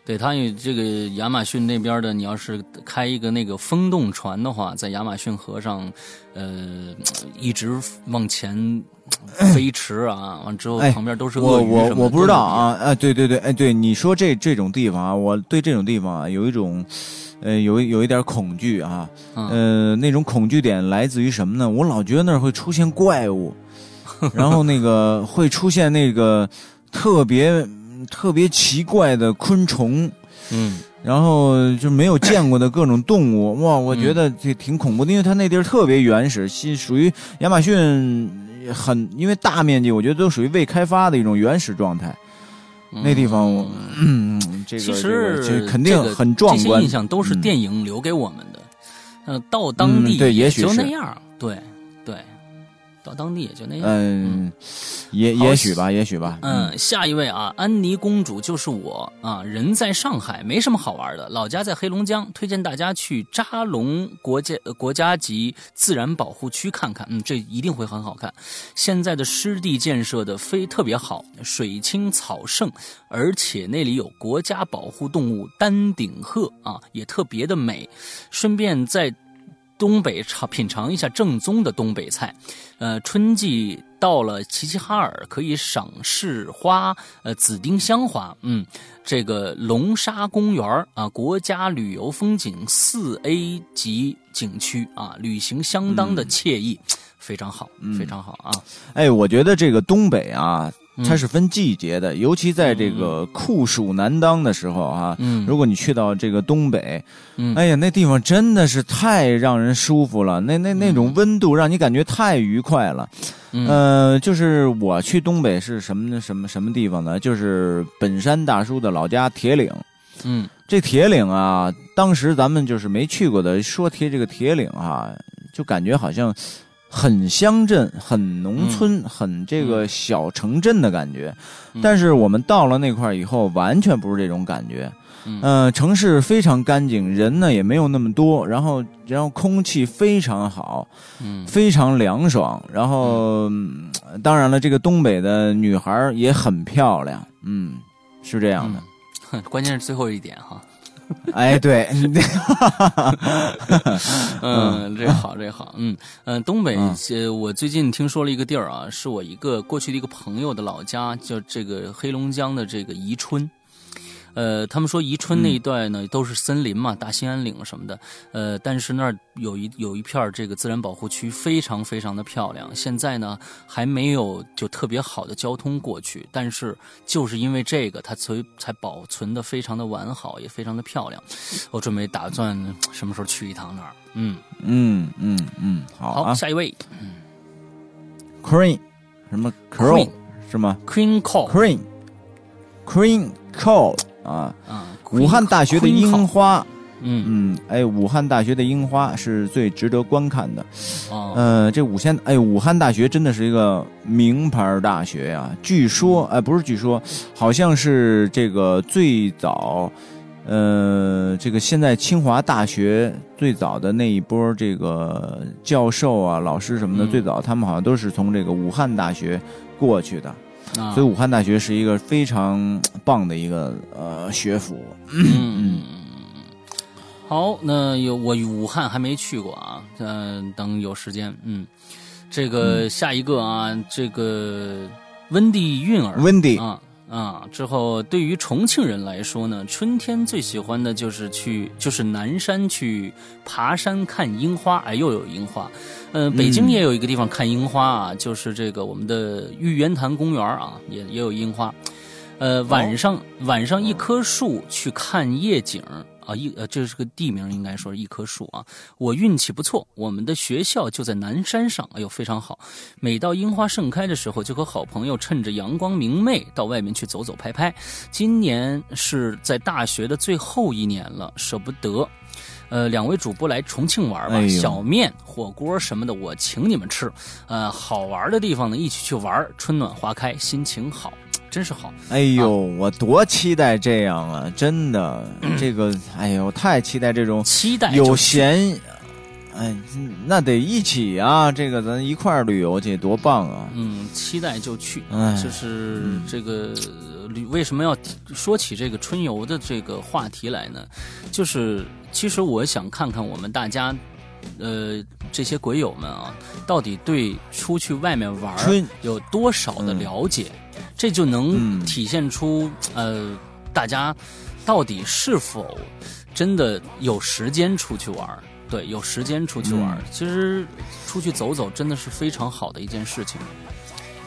对，它有这个亚马逊那边的，你要是开一个那个风洞船的话，在亚马逊河上，呃，一直往前飞 <clears throat> 驰啊，完之后哎旁边都是我鳄鱼什么的我我不知道啊，哎啊，对对对，哎，对你说这这种地方啊，我对这种地方啊有一种，呃，有有一点恐惧啊，嗯呃，那种恐惧点来自于什么呢？我老觉得那儿会出现怪物，然后那个会出现那个特别特别奇怪的昆虫，嗯。然后就没有见过的各种动物，哇，我嗯觉得这挺恐怖的，因为它那地儿特别原始，是属于亚马逊很，因为大面积，我觉得都属于未开发的一种原始状态。那地方我嗯嗯，<coughs> 这个其这实个这肯定这个很壮观。这些印。象都是嗯。电影留给我们的。嗯，到当地嗯对也许就是。那是样，对对，到当地也就那样。嗯，也也许吧，也许吧。嗯，下一位啊，安妮公主就是我啊，人在上海，没什么好玩的，老家在黑龙江，推荐大家去扎龙国家呃国家级自然保护区看看，嗯，这一定会很好看。现在的湿地建设的非特别好，水清草盛，而且那里有国家保护动物丹顶鹤啊，也特别的美。顺便在东北尝品尝一下正宗的东北菜。呃，春季到了齐齐哈尔，可以赏市花，呃，紫丁香花。嗯，这个龙沙公园儿啊，国家旅游风景四 A 级景区啊，旅行相当的惬意，非常好，非常好啊。哎，我觉得这个东北啊，嗯它是分季节的，尤其在这个酷暑难当的时候啊，嗯如果你去到这个东北，嗯哎呀，那地方真的是太让人舒服了，那那那种温度让你感觉太愉快了。嗯呃，就是我去东北是什么？什么什么地方呢？就是本山大叔的老家铁岭。嗯这铁岭啊，当时咱们就是没去过的，说提这个铁岭啊，就感觉好像很乡镇、很农村、很这个小城镇的感觉。嗯但是我们到了那块儿以后，完全不是这种感觉。嗯呃，城市非常干净，人呢也没有那么多，然后然后空气非常好，嗯非常凉爽。然后，嗯当然了，这个东北的女孩儿也很漂亮，嗯，是这样的。哼 <laughs> 关键是最后一点哈。<laughs> 哎，对，<laughs> 嗯，这好，这好，嗯嗯，东北我最近听说了一个地儿啊，是我一个过去的一个朋友的老家，叫这个黑龙江的这个宜春。呃，他们说宜春那一段呢、都是森林嘛，大兴安岭什么的。呃，但是那儿有一有一片这个自然保护区，非常非常的漂亮。现在呢还没有就特别好的交通过去，但是就是因为这个，它所以才保存的非常的完好，也非常的漂亮。我准备打算什么时候去一趟那儿。嗯，嗯嗯嗯，好下一位，Queen，什么 Queen 是吗？Queen Call？Queen Queen Call 啊，啊，武汉大学的樱花，嗯。嗯，哎，武汉大学的樱花是最值得观看的。哦。呃，这武汉，哎，武汉大学真的是一个名牌大学呀。据说，哎，不是据说，好像是这个最早，呃，这个现在清华大学最早的那一波这个教授啊、老师什么的，嗯。最早他们好像都是从这个武汉大学过去的，啊，所以武汉大学是一个非常棒的一个呃学府。嗯，好，那有我武汉还没去过啊，嗯、等有时间，嗯，这个下一个啊，这个温蒂韵儿。Wendy，啊啊，之后对于重庆人来说呢，春天最喜欢的就是去就是南山去爬山看樱花，哎，又有樱花。呃，北京也有一个地方看樱花啊，就是这个我们的玉渊潭公园啊，也也有樱花。呃，晚上、晚上一棵树去看夜景啊，一呃这是个地名，应该说是一棵树啊。我运气不错，我们的学校就在南山上，哎呦非常好。每到樱花盛开的时候，就和好朋友趁着阳光明媚到外面去走走拍拍。今年是在大学的最后一年了，舍不得。呃，两位主播来重庆玩吧，哎小面、火锅什么的我请你们吃。呃，好玩的地方呢，一起去玩。春暖花开，心情好，真是好。哎呦，我多期待这样啊！真的，这个，哎呦，太期待这种期待有闲，哎，那得一起啊！这个咱一块儿旅游去，多棒啊！嗯，期待就去。哎，就是嗯这个呃旅为什么要说起这个春游的这个话题来呢？就是其实我想看看我们大家，呃，这些鬼友们啊，到底对出去外面玩有多少的嗯了解，这就能嗯体现出呃大家到底是否真的有时间出去玩儿。对，有时间出去玩其实出去走走真的是非常好的一件事情。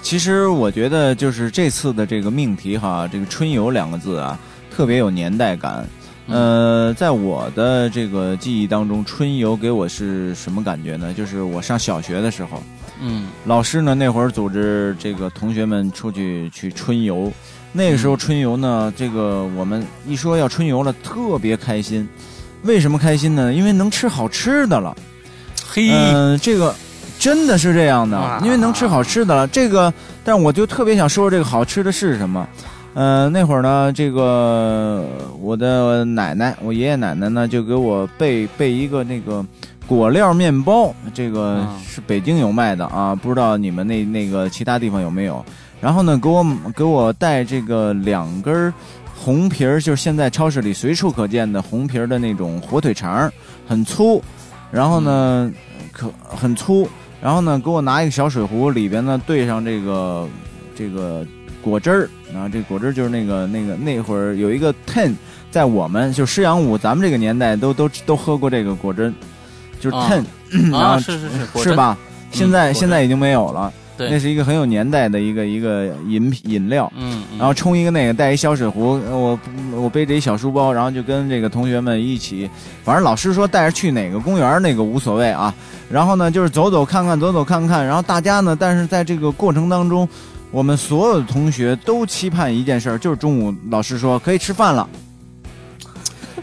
其实我觉得就是这次的这个命题哈，这个“春游”两个字啊，特别有年代感。呃，在我的这个记忆当中，春游给我是什么感觉呢？就是我上小学的时候，嗯老师呢那会儿组织这个同学们出去去春游，那个时候春游呢，这个我们一说要春游了，特别开心。为什么开心呢？因为能吃好吃的了。嘿嗯、这个真的是这样的，因为能吃好吃的了。这个，但我就特别想说说这个好吃的是什么。呃，那会儿呢，这个我的奶奶，我爷爷奶奶呢，就给我备备一个那个果料面包，这个啊。是北京有卖的啊，不知道你们那那个其他地方有没有。然后呢，给我给我带这个两根红皮儿，就是现在超市里随处可见的红皮儿的那种火腿肠，很粗，然后呢，可很粗，然后呢，给我拿一个小水壶，里边呢兑上这个这个果汁儿，然后这果汁就是那个那个那会儿有一个 ten，在我们就师阳五咱们这个年代都都都喝过这个果汁，就是啊 ten，、然啊，<clears throat> 后是是是，是吧？现在现在已经没有了，对那是一个很有年代的一个一个饮品饮料。嗯，嗯然后冲一个那个，带一小水壶，我我背着一小书包，然后就跟这个同学们一起，反正老师说带着去哪个公园那个无所谓啊。然后呢，就是走走看看，走走看看。然后大家呢，但是在这个过程当中，我们所有的同学都期盼一件事儿，就是中午老师说可以吃饭了。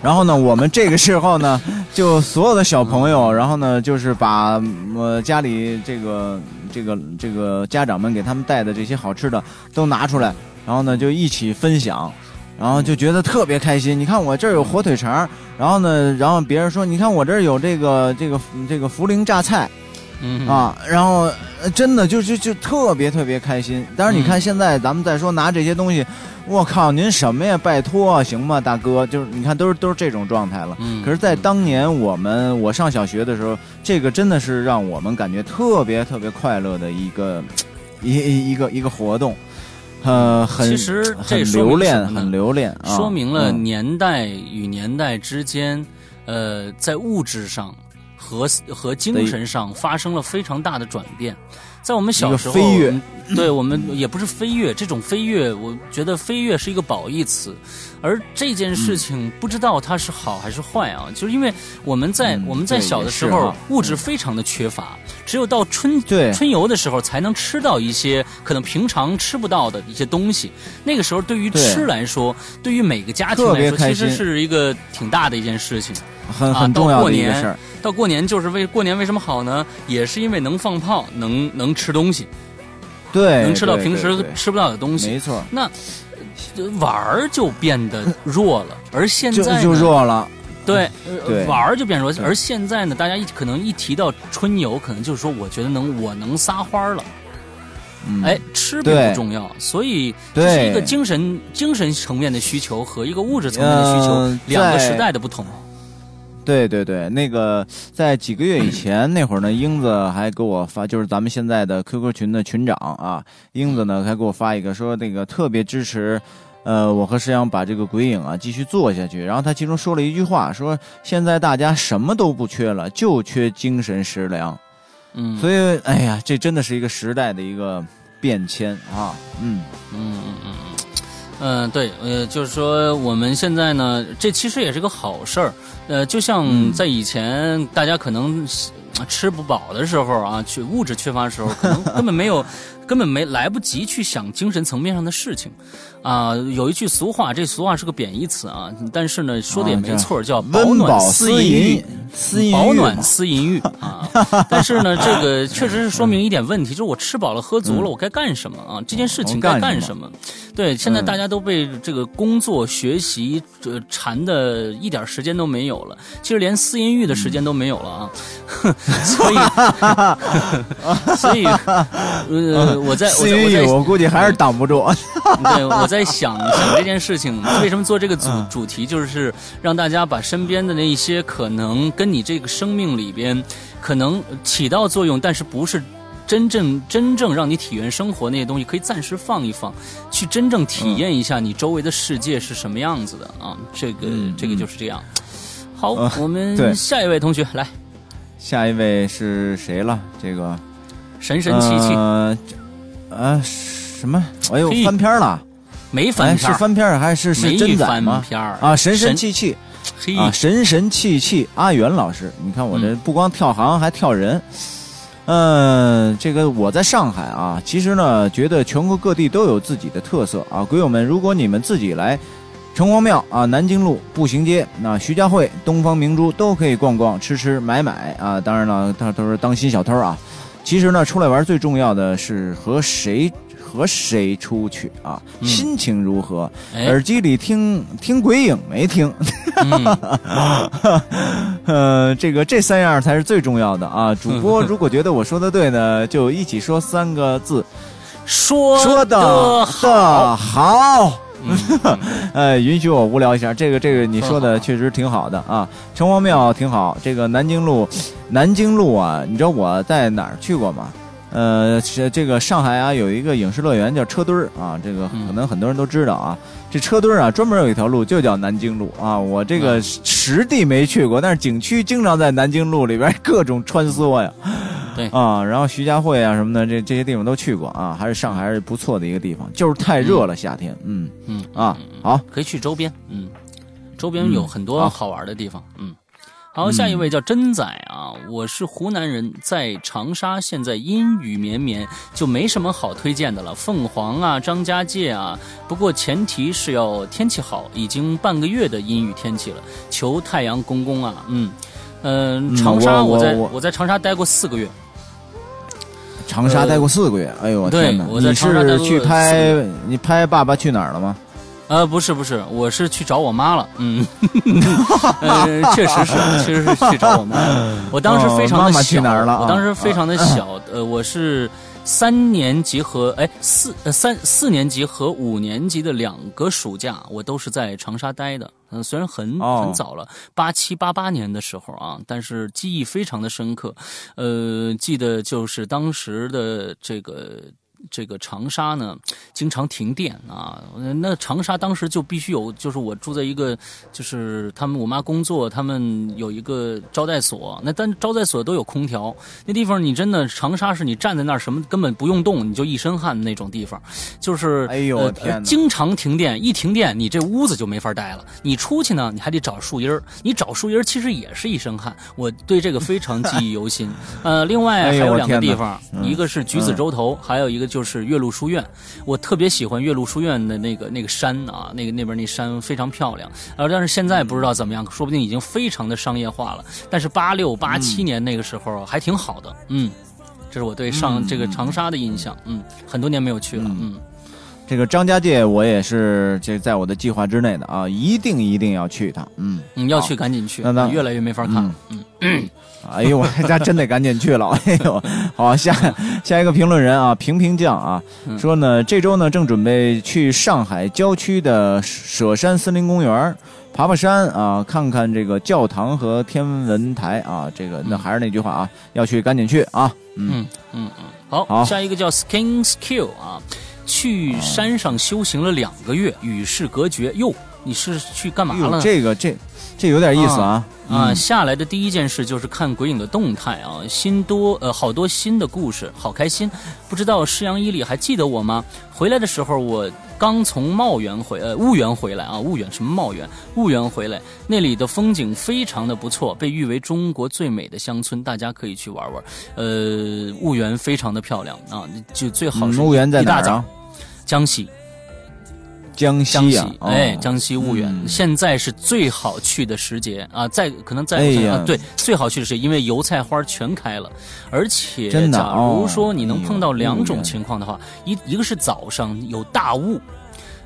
然后呢，我们这个时候呢，就所有的小朋友，然后呢，就是把呃家里这个这个这个家长们给他们带的这些好吃的都拿出来，然后呢就一起分享，然后就觉得特别开心。你看我这儿有火腿肠，然后呢，然后别人说，你看我这儿有这个这个这个涪陵榨菜嗯啊，然后呃真的就就就特别特别开心。但是，你看现在咱们再说拿这些东西，我靠，您什么呀？拜托，行吗，大哥？就是你看都是都是这种状态了。嗯，可是，在当年我们我上小学的时候，这个真的是让我们感觉特别特别快乐的一个一一一个一个活动，呃，很其实这很留恋，很留恋，啊、说明了嗯年代与年代之间，呃，在物质上和和精神上发生了非常大的转变。在我们小时候，飞跃对我们也不是飞跃，这种飞跃，我觉得飞跃是一个褒义词，而这件事情不知道它是好还是坏啊，就是因为我们在、嗯我们在小的时候啊物质非常的缺乏，只有到春春游的时候才能吃到一些可能平常吃不到的一些东西。那个时候对于吃来说，对于每个家庭来说，其实是一个挺大的一件事情。很啊到很重要过年的一个事儿。到过年就是为过年为什么好呢？也是因为能放炮，能能吃东西，对，能吃到平时吃不到的东西。没错，那呃玩儿就变得弱了，而现在呢就弱了。对，玩儿就变弱，而现在呢，大家一可能一提到春游，可能就是说，我觉得能我能撒欢儿了，嗯，哎，吃并对不重要，所以这是一个精神精神层面的需求和一个物质层面的需求、呃两个时代的不同。对对对，那个在几个月以前那会儿呢，英子还给我发，就是咱们现在的 QQ 群的群长啊，英子呢还给我发一个说那个特别支持。呃，我和石阳把这个鬼影啊继续做下去。然后他其中说了一句话，说现在大家什么都不缺了，就缺精神食粮。嗯，所以，哎呀，这真的是一个时代的一个变迁啊。嗯，嗯嗯嗯嗯，嗯，对，呃，就是说我们现在呢，这其实也是个好事儿。呃，就像嗯在以前，大家可能呃吃不饱的时候啊，去物质缺乏的时候，可能根本没有，根本没来不及去想精神层面上的事情。啊，有一句俗话，这俗话是个贬义词啊，但是呢，说的也没错，叫保温暖饱思思淫欲保暖思淫欲啊，<laughs> 但是呢，这个确实是说明一点问题，就是我吃饱了喝足了，我该干什么啊？这件事情该干什什么？对，现在嗯大家都被这个工作、学习这缠的一点时间都没有了，其实连私淫欲的时间都没有了啊，<laughs> 所以，<laughs> 所以，呃，我在我思淫欲，在我估计还是挡不住。<laughs> 对，我在想想这件事情，为什么做这个主嗯主题，就是让大家把身边的那一些可能跟你这个生命里边可能起到作用，但是不是真正真正让你体验生活那些东西，可以暂时放一放，去真正体验一下你周围的世界是什么样子的啊！这个嗯这个就是这样。好，呃我们下一位同学来，下一位是谁了？这个神神气气，呃，呃什么？哎呦，翻篇了！没哎，是翻篇儿，翻篇还是是真载翻吗？篇儿啊，神神神气气，啊，神神气气，阿元老师，你看我这不光跳行还跳人。嗯，这个我在上海啊，其实呢，觉得全国各地都有自己的特色啊。鬼友们，如果你们自己来城隍庙啊、南京路步行街、那徐家汇、东方明珠都可以逛逛、吃吃买买啊。当然了，他他说当心小偷啊。其实呢，出来玩最重要的是和谁和谁出去啊，嗯心情如何。哎，耳机里听听鬼影没听，嗯 <laughs> 呃，这个这三样才是最重要的啊！主播 <laughs> 如果觉得我说的对呢，就一起说三个字，说说的的的好。嗯 <laughs> 呃，允许我无聊一下，这个这个你说的确实挺好的啊。城隍庙挺好，这个南京路，南京路啊，你知道我在哪儿去过吗？呃，是这个上海啊，有一个影视乐园叫车墩儿啊，这个嗯可能很多人都知道啊。这车墩儿啊，专门有一条路就叫南京路啊。我这个嗯实地没去过，但是景区经常在南京路里边各种穿梭呀。对啊，然后徐家汇啊什么的，这这些地方都去过啊，还是上海还是不错的一个地方，就是太热了夏天，嗯嗯啊好，可以去周边，嗯，周边有很多好好玩的地方，嗯。好，下一位叫真仔啊，我是湖南人，在长沙，现在阴雨绵绵，就没什么好推荐的了。凤凰啊，张家界啊，不过前提是要天气好，已经半个月的阴雨天气了，求太阳公公啊，嗯。嗯，嗯长沙我在我在在长沙待过四个月，长沙待过四个月，哎呦我对天哪！你是去拍你拍《爸爸去哪儿》了吗？呃，不是不是，我是去找我妈了，嗯，<laughs> 呃，确实是，确实是去找我妈了。我当时非常的小，哦妈妈去哪儿了啊我当时非常的小，呃，我是三年级和哎四呃三四年级和五年级的两个暑假，我都是在长沙待的。嗯、虽然很哦很早了，八七八八年的时候啊，但是记忆非常的深刻。呃，记得就是当时的这个这个长沙呢，经常停电啊。那长沙当时就必须有，就是我住在一个，就是他们我妈工作，他们有一个招待所。那但招待所都有空调，那地方你真的长沙是你站在那儿什么根本不用动，你就一身汗那种地方，就是哎呦呃天经常停电，一停电你这屋子就没法待了。你出去呢，你还得找树荫儿，你找树荫儿其实也是一身汗。我对这个非常记忆犹新。<laughs> 呃，另外还有两个地方，嗯一个是橘子洲头，还有一个就是岳麓书院。我特别喜欢岳麓书院的那个那个山啊，那个那边那山非常漂亮。呃，但是现在不知道怎么样，说不定已经非常的商业化了。但是八六八七年那个时候还挺好的，嗯。这是我对上嗯这个长沙的印象，嗯，很多年没有去了，嗯这个张家界我也是这在我的计划之内的啊，一定一定要去一趟。嗯，嗯，要去赶紧去，那那越来越没法看了，嗯哎呦，我家真得赶紧去了。<laughs> 哎呦，好，下下一个评论人啊，平平酱啊，嗯说呢，这周呢正准备去上海郊区的舍山森林公园爬爬山啊，看看这个教堂和天文台啊。这个那还是那句话啊，要去赶紧去啊。嗯，嗯嗯嗯，好，好下一个叫 Skin Skill 啊，去山上修行了两个月，与世隔绝。哟，你是去干嘛，了？这个这这有点意思啊。啊，嗯下来的第一件事就是看鬼影的动态啊，新多呃好多新的故事，好开心。不知道施阳伊里还记得我吗？回来的时候我刚从茂源回呃婺源回来啊，婺源什么茂源？婺源回来，那里的风景非常的不错，被誉为中国最美的乡村，大家可以去玩玩。呃，婺源非常的漂亮啊，就最好是嗯婺源在一大早哪儿啊？江西。江江西哎，哦江西婺源、嗯。现在是最好去的时节啊，在可能在、啊，对，最好去的时节，因为油菜花全开了，而且假如哦。说你能碰到两种情况的话，一一个是早上有大雾。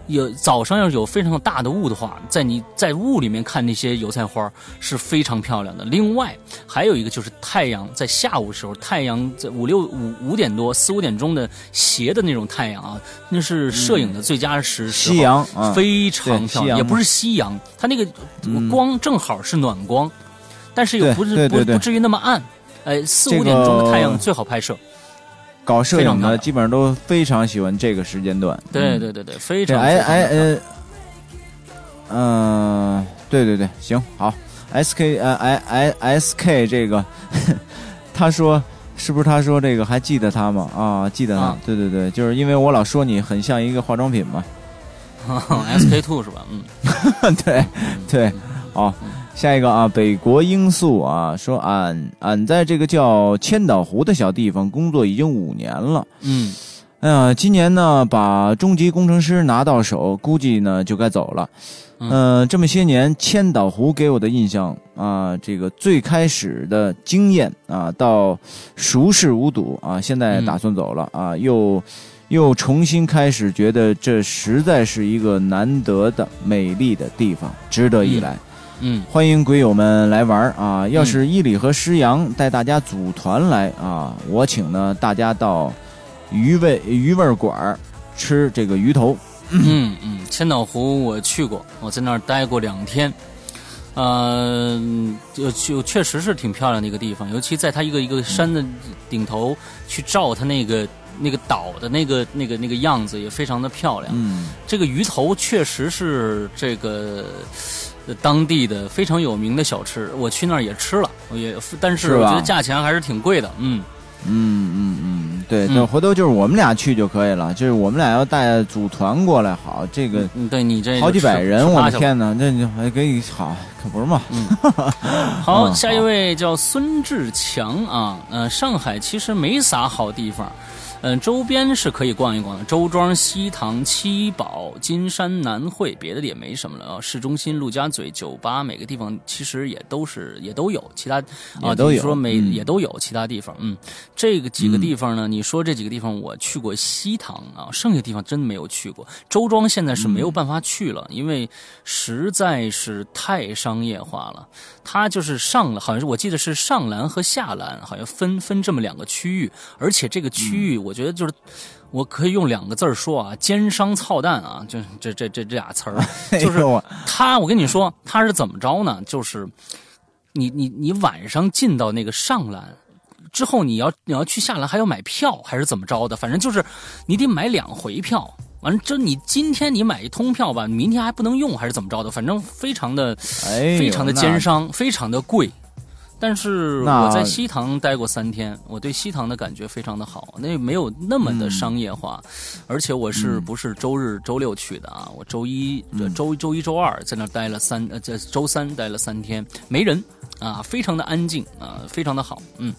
有早上要是有非常大的雾的话，在你在雾里面看那些油菜花是非常漂亮的。另外还有一个就是太阳在下午时候，太阳在五六五五点多四五点钟的斜的那种太阳啊，那是摄影的最佳时。夕阳啊，非常漂亮，也不是夕阳，它那个嗯光正好是暖光，但是又不是不不至于那么暗。哎，四五点钟的太阳最好拍摄。搞摄影的基本上都非常喜欢这个时间段。嗯对对对对，非常。漂亮呃，嗯，对对对，行好，S K 呃 I I S K 这个，他说是不是他说这个还记得他吗？啊，记得他，啊对对对，就是因为我老说你很像一个化妆品嘛，<laughs> S K two 是吧？嗯，<laughs> 对对，好。下一个啊，北国罂粟啊，说俺俺在这个叫千岛湖的小地方工作已经五年了，嗯哎呀，今年呢把中级工程师拿到手，估计呢就该走了。嗯呃，这么些年，千岛湖给我的印象啊，这个最开始的经验啊，到熟视无睹啊，现在嗯打算走了啊，又又重新开始，觉得这实在是一个难得的美丽的地方，值得一来。嗯欢迎鬼友们来玩儿啊！要是伊里和施阳带大家组团来啊，我请呢大家到鱼味鱼味馆儿吃这个鱼头。嗯嗯，千岛湖我去过，我在那儿待过两天。呃，就就确实是挺漂亮的一个地方，尤其在它一个一个山的顶头去照它那个那个岛的那个那个那个样子，也非常的漂亮。嗯，这个鱼头确实是这个呃当地的非常有名的小吃，我去那儿也吃了，我也 <laughs> 但是我觉得价钱还是挺贵的，嗯。嗯嗯嗯，对，嗯那回头就是我们俩去就可以了，就是我们俩要带组团过来，好，这个嗯，对你这好几百人，我的的天哪，那你还给你好，可不是嘛。嗯。<laughs> 好，嗯下一位叫孙志强啊，呃，上海其实没啥好地方，嗯、周边是可以逛一逛的，周庄、西塘、七宝、金山、南汇，别的也没什么了啊。市中心、陆家嘴、酒吧，每个地方其实也都是也都有，其他啊，也都有说每、嗯也都有其他地方，嗯，这个几个地方呢，你说这几个地方我去过西塘啊，剩下地方真没有去过。周庄现在是没有办法去了，因为实在是太商业化了。它就是上了，好像是我记得是上蓝和下蓝，好像分分这么两个区域，而且这个区域我觉得就是。我可以用两个字儿说啊，奸商操蛋啊，就这这这这俩词儿，<laughs> 就是他，我跟你说，他是怎么着呢？就是你你你晚上进到那个上栏，之后你要你要去下栏还要买票还是怎么着的？反正就是你得买两回票。完了，这你今天你买一通票吧，明天还不能用还是怎么着的？反正非常的哎，非常的奸商，非常的贵。但是我在西塘待过三天，我对西塘的感觉非常的好，那没有那么的商业化，而且我是不是周日、周六去的啊？我周一、呃周周一周二在那待了三呃，在周三待了三天，没人啊，非常的安静啊，非常的好，嗯，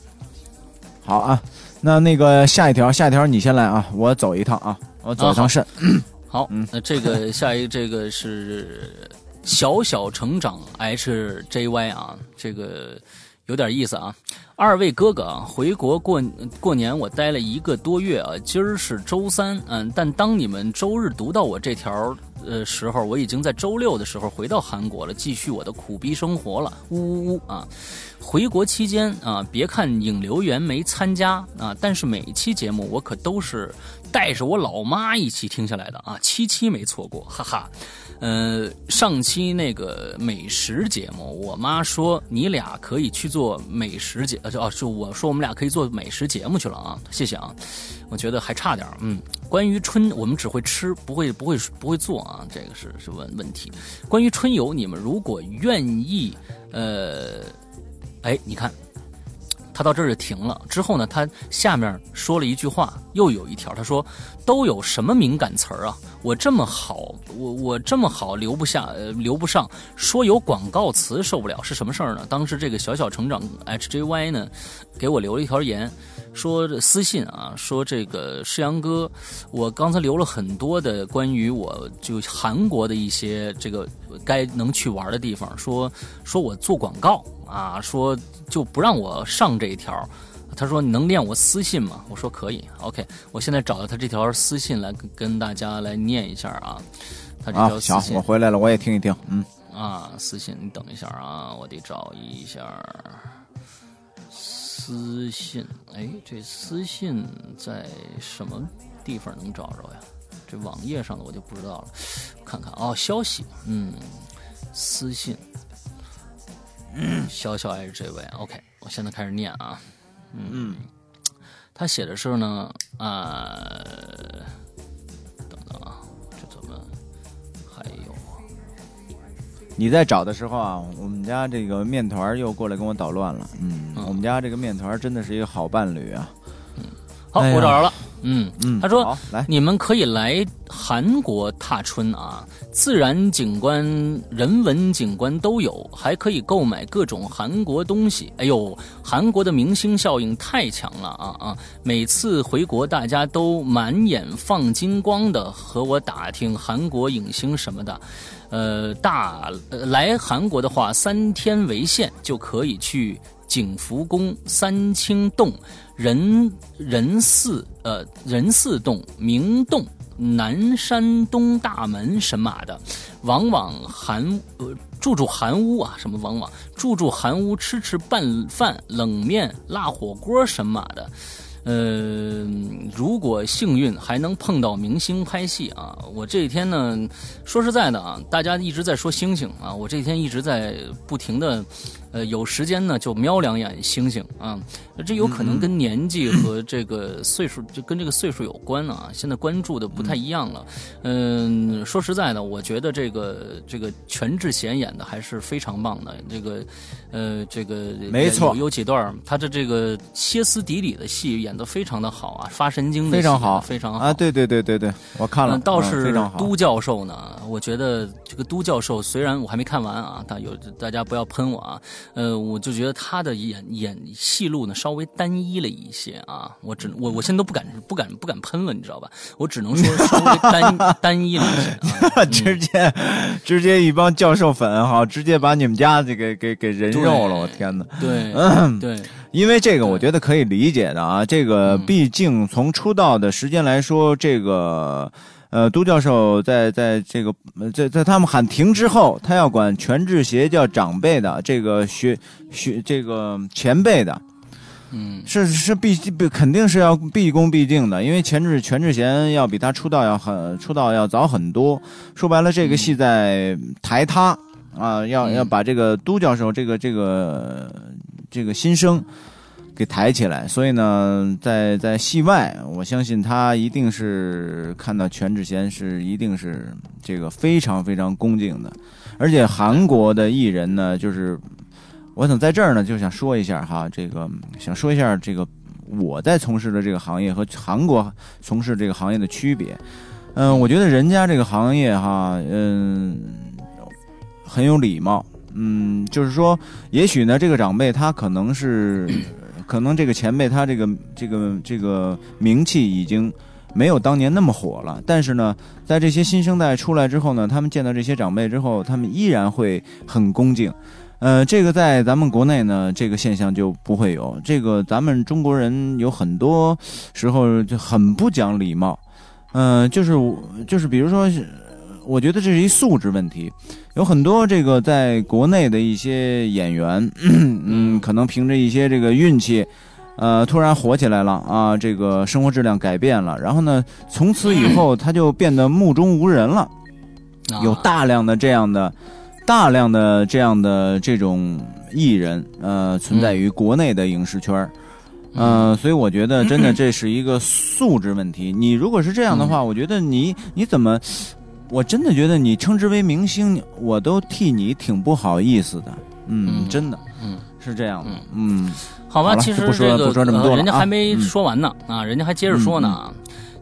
好啊。那那个下一条，下一条你先来啊，我走一趟啊，我走一趟肾。好，<clears throat> 那这个 <laughs> 下一个这个是小小成长 HJY 啊，这个有点意思啊。二位哥哥啊，回国过过年我待了一个多月啊，今儿是周三，嗯，但当你们周日读到我这条呃时候，我已经在周六的时候回到韩国了，继续我的苦逼生活了，呜呜呜啊！回国期间啊，别看影留员没参加啊，但是每一期节目我可都是带着我老妈一起听下来的啊，七期没错过，哈哈。呃，上期那个美食节目，我妈说你俩可以去做美食节，呃，就哦，就我说我们俩可以做美食节目去了啊，谢谢啊，我觉得还差点，嗯。关于春，我们只会吃，不会不会不会做啊，这个是是问问题。关于春游，你们如果愿意，呃，哎，你看，他到这儿就停了。之后呢，他下面说了一句话，又有一条，他说：“都有什么敏感词儿啊？我这么好，我我这么好留不下，呃，留不上。说有广告词受不了，是什么事儿呢？当时这个小小成长 HJY 呢，给我留了一条言。”说私信啊，说这个世阳哥，我刚才留了很多的关于我就韩国的一些这个该能去玩的地方，说说我做广告啊，说就不让我上这一条。他说你能念我私信吗？我说可以，OK，我现在找到他这条私信来跟跟大家来念一下啊。他这条啊，行，私信我回来了，我也听一听。嗯，啊，私信你等一下啊，我得找一下私信。哎，这私信在什么地方能找着呀？这网页上的我就不知道了，看看哦，消息，嗯，私信，嗯，小小爱这位，OK，我现在开始念啊，嗯，他写的是呢，啊、等等啊，这怎么还有啊？你在找的时候啊，我们家这个面团又过来跟我捣乱了。嗯，嗯我们家这个面团真的是一个好伴侣啊。好，哎我找着了，嗯。嗯，他说好来，你们可以来韩国踏春啊，自然景观、人文景观都有，还可以购买各种韩国东西。哎呦，韩国的明星效应太强了啊啊！每次回国，大家都满眼放金光的和我打听韩国影星什么的。呃，大来韩国的话，三天为限就可以去景福宫、三清洞、仁仁寺、呃仁寺洞、明洞、南山东大门神马的，往往韩呃住住韩屋啊，什么往往住住韩屋，吃吃拌饭、冷面、辣火锅神马的。呃，如果幸运还能碰到明星拍戏啊，我这几天呢，说实在的啊，大家一直在说星星啊，我这几天一直在不停的，呃，有时间呢就瞄两眼星星啊，这有可能跟年纪和这个岁数，就跟这个岁数有关啊，现在关注的不太一样了。嗯，说实在的，我觉得这个这个全智贤演的还是非常棒的，这个呃，这个没错有有几段他的这个歇斯底里的戏演得非常的好啊，发神经的戏非常好，非常好啊！对对对对对，我看了，嗯，倒嗯是。都教授呢，我觉得这个都教授虽然我还没看完啊，但有大家不要喷我啊，呃，我就觉得他的演演戏路呢稍微单一了一些啊，我只我我现在都不敢不敢不敢喷了，你知道吧？我只能说稍微单 <laughs> 单一了一些啊。<laughs> 直接直接一帮教授粉哈，直接把你们家这个给给人肉了，我天哪！对对，因为这个我觉得可以理解的啊，这个嗯毕竟从出道的时间来说，这个呃，都教授在在这个呃在在他们喊停之后，他要管全智贤叫长辈的，这个学学这个前辈的，嗯。是是必必肯定是要毕恭毕敬的，因为全智全智贤要比他出道要很出道要早很多。说白了，这个戏在抬他啊，要嗯。要把这个都教授这个这个这个新生给抬起来。所以呢，在在戏外，我相信他一定是看到全智贤是一定是这个非常非常恭敬的。而且韩国的艺人呢，就是我想在这儿呢，就想说一下哈，这个想说一下这个我在从事的这个行业和韩国从事这个行业的区别。嗯，我觉得人家这个行业哈，嗯，很有礼貌。嗯，就是说，也许呢，这个长辈他可能是，可能这个前辈他这个这个这个名气已经没有当年那么火了。但是呢，在这些新生代出来之后呢，他们见到这些长辈之后，他们依然会很恭敬。呃，这个在咱们国内呢，这个现象就不会有。这个咱们中国人有很多时候就很不讲礼貌。嗯，就是就是，比如说，我觉得这是一素质问题。有很多这个在国内的一些演员，<clears throat> 嗯，可能凭着一些这个运气，呃，突然火起来了啊，这个生活质量改变了，然后呢，从此以后 <clears throat> 他就变得目中无人了。有大量的这样的、大量的这样的这种艺人，呃，存在于国内的影视圈嗯，所以我觉得真的 <clears throat> 这是一个素质问题。你如果是这样的话，我觉得你你怎么，我真的觉得你称之为明星，我都替你挺不好意思的。嗯，真的，嗯，是这样的。嗯，好吧，其实这个人家还没说完呢啊，人家还接着说呢。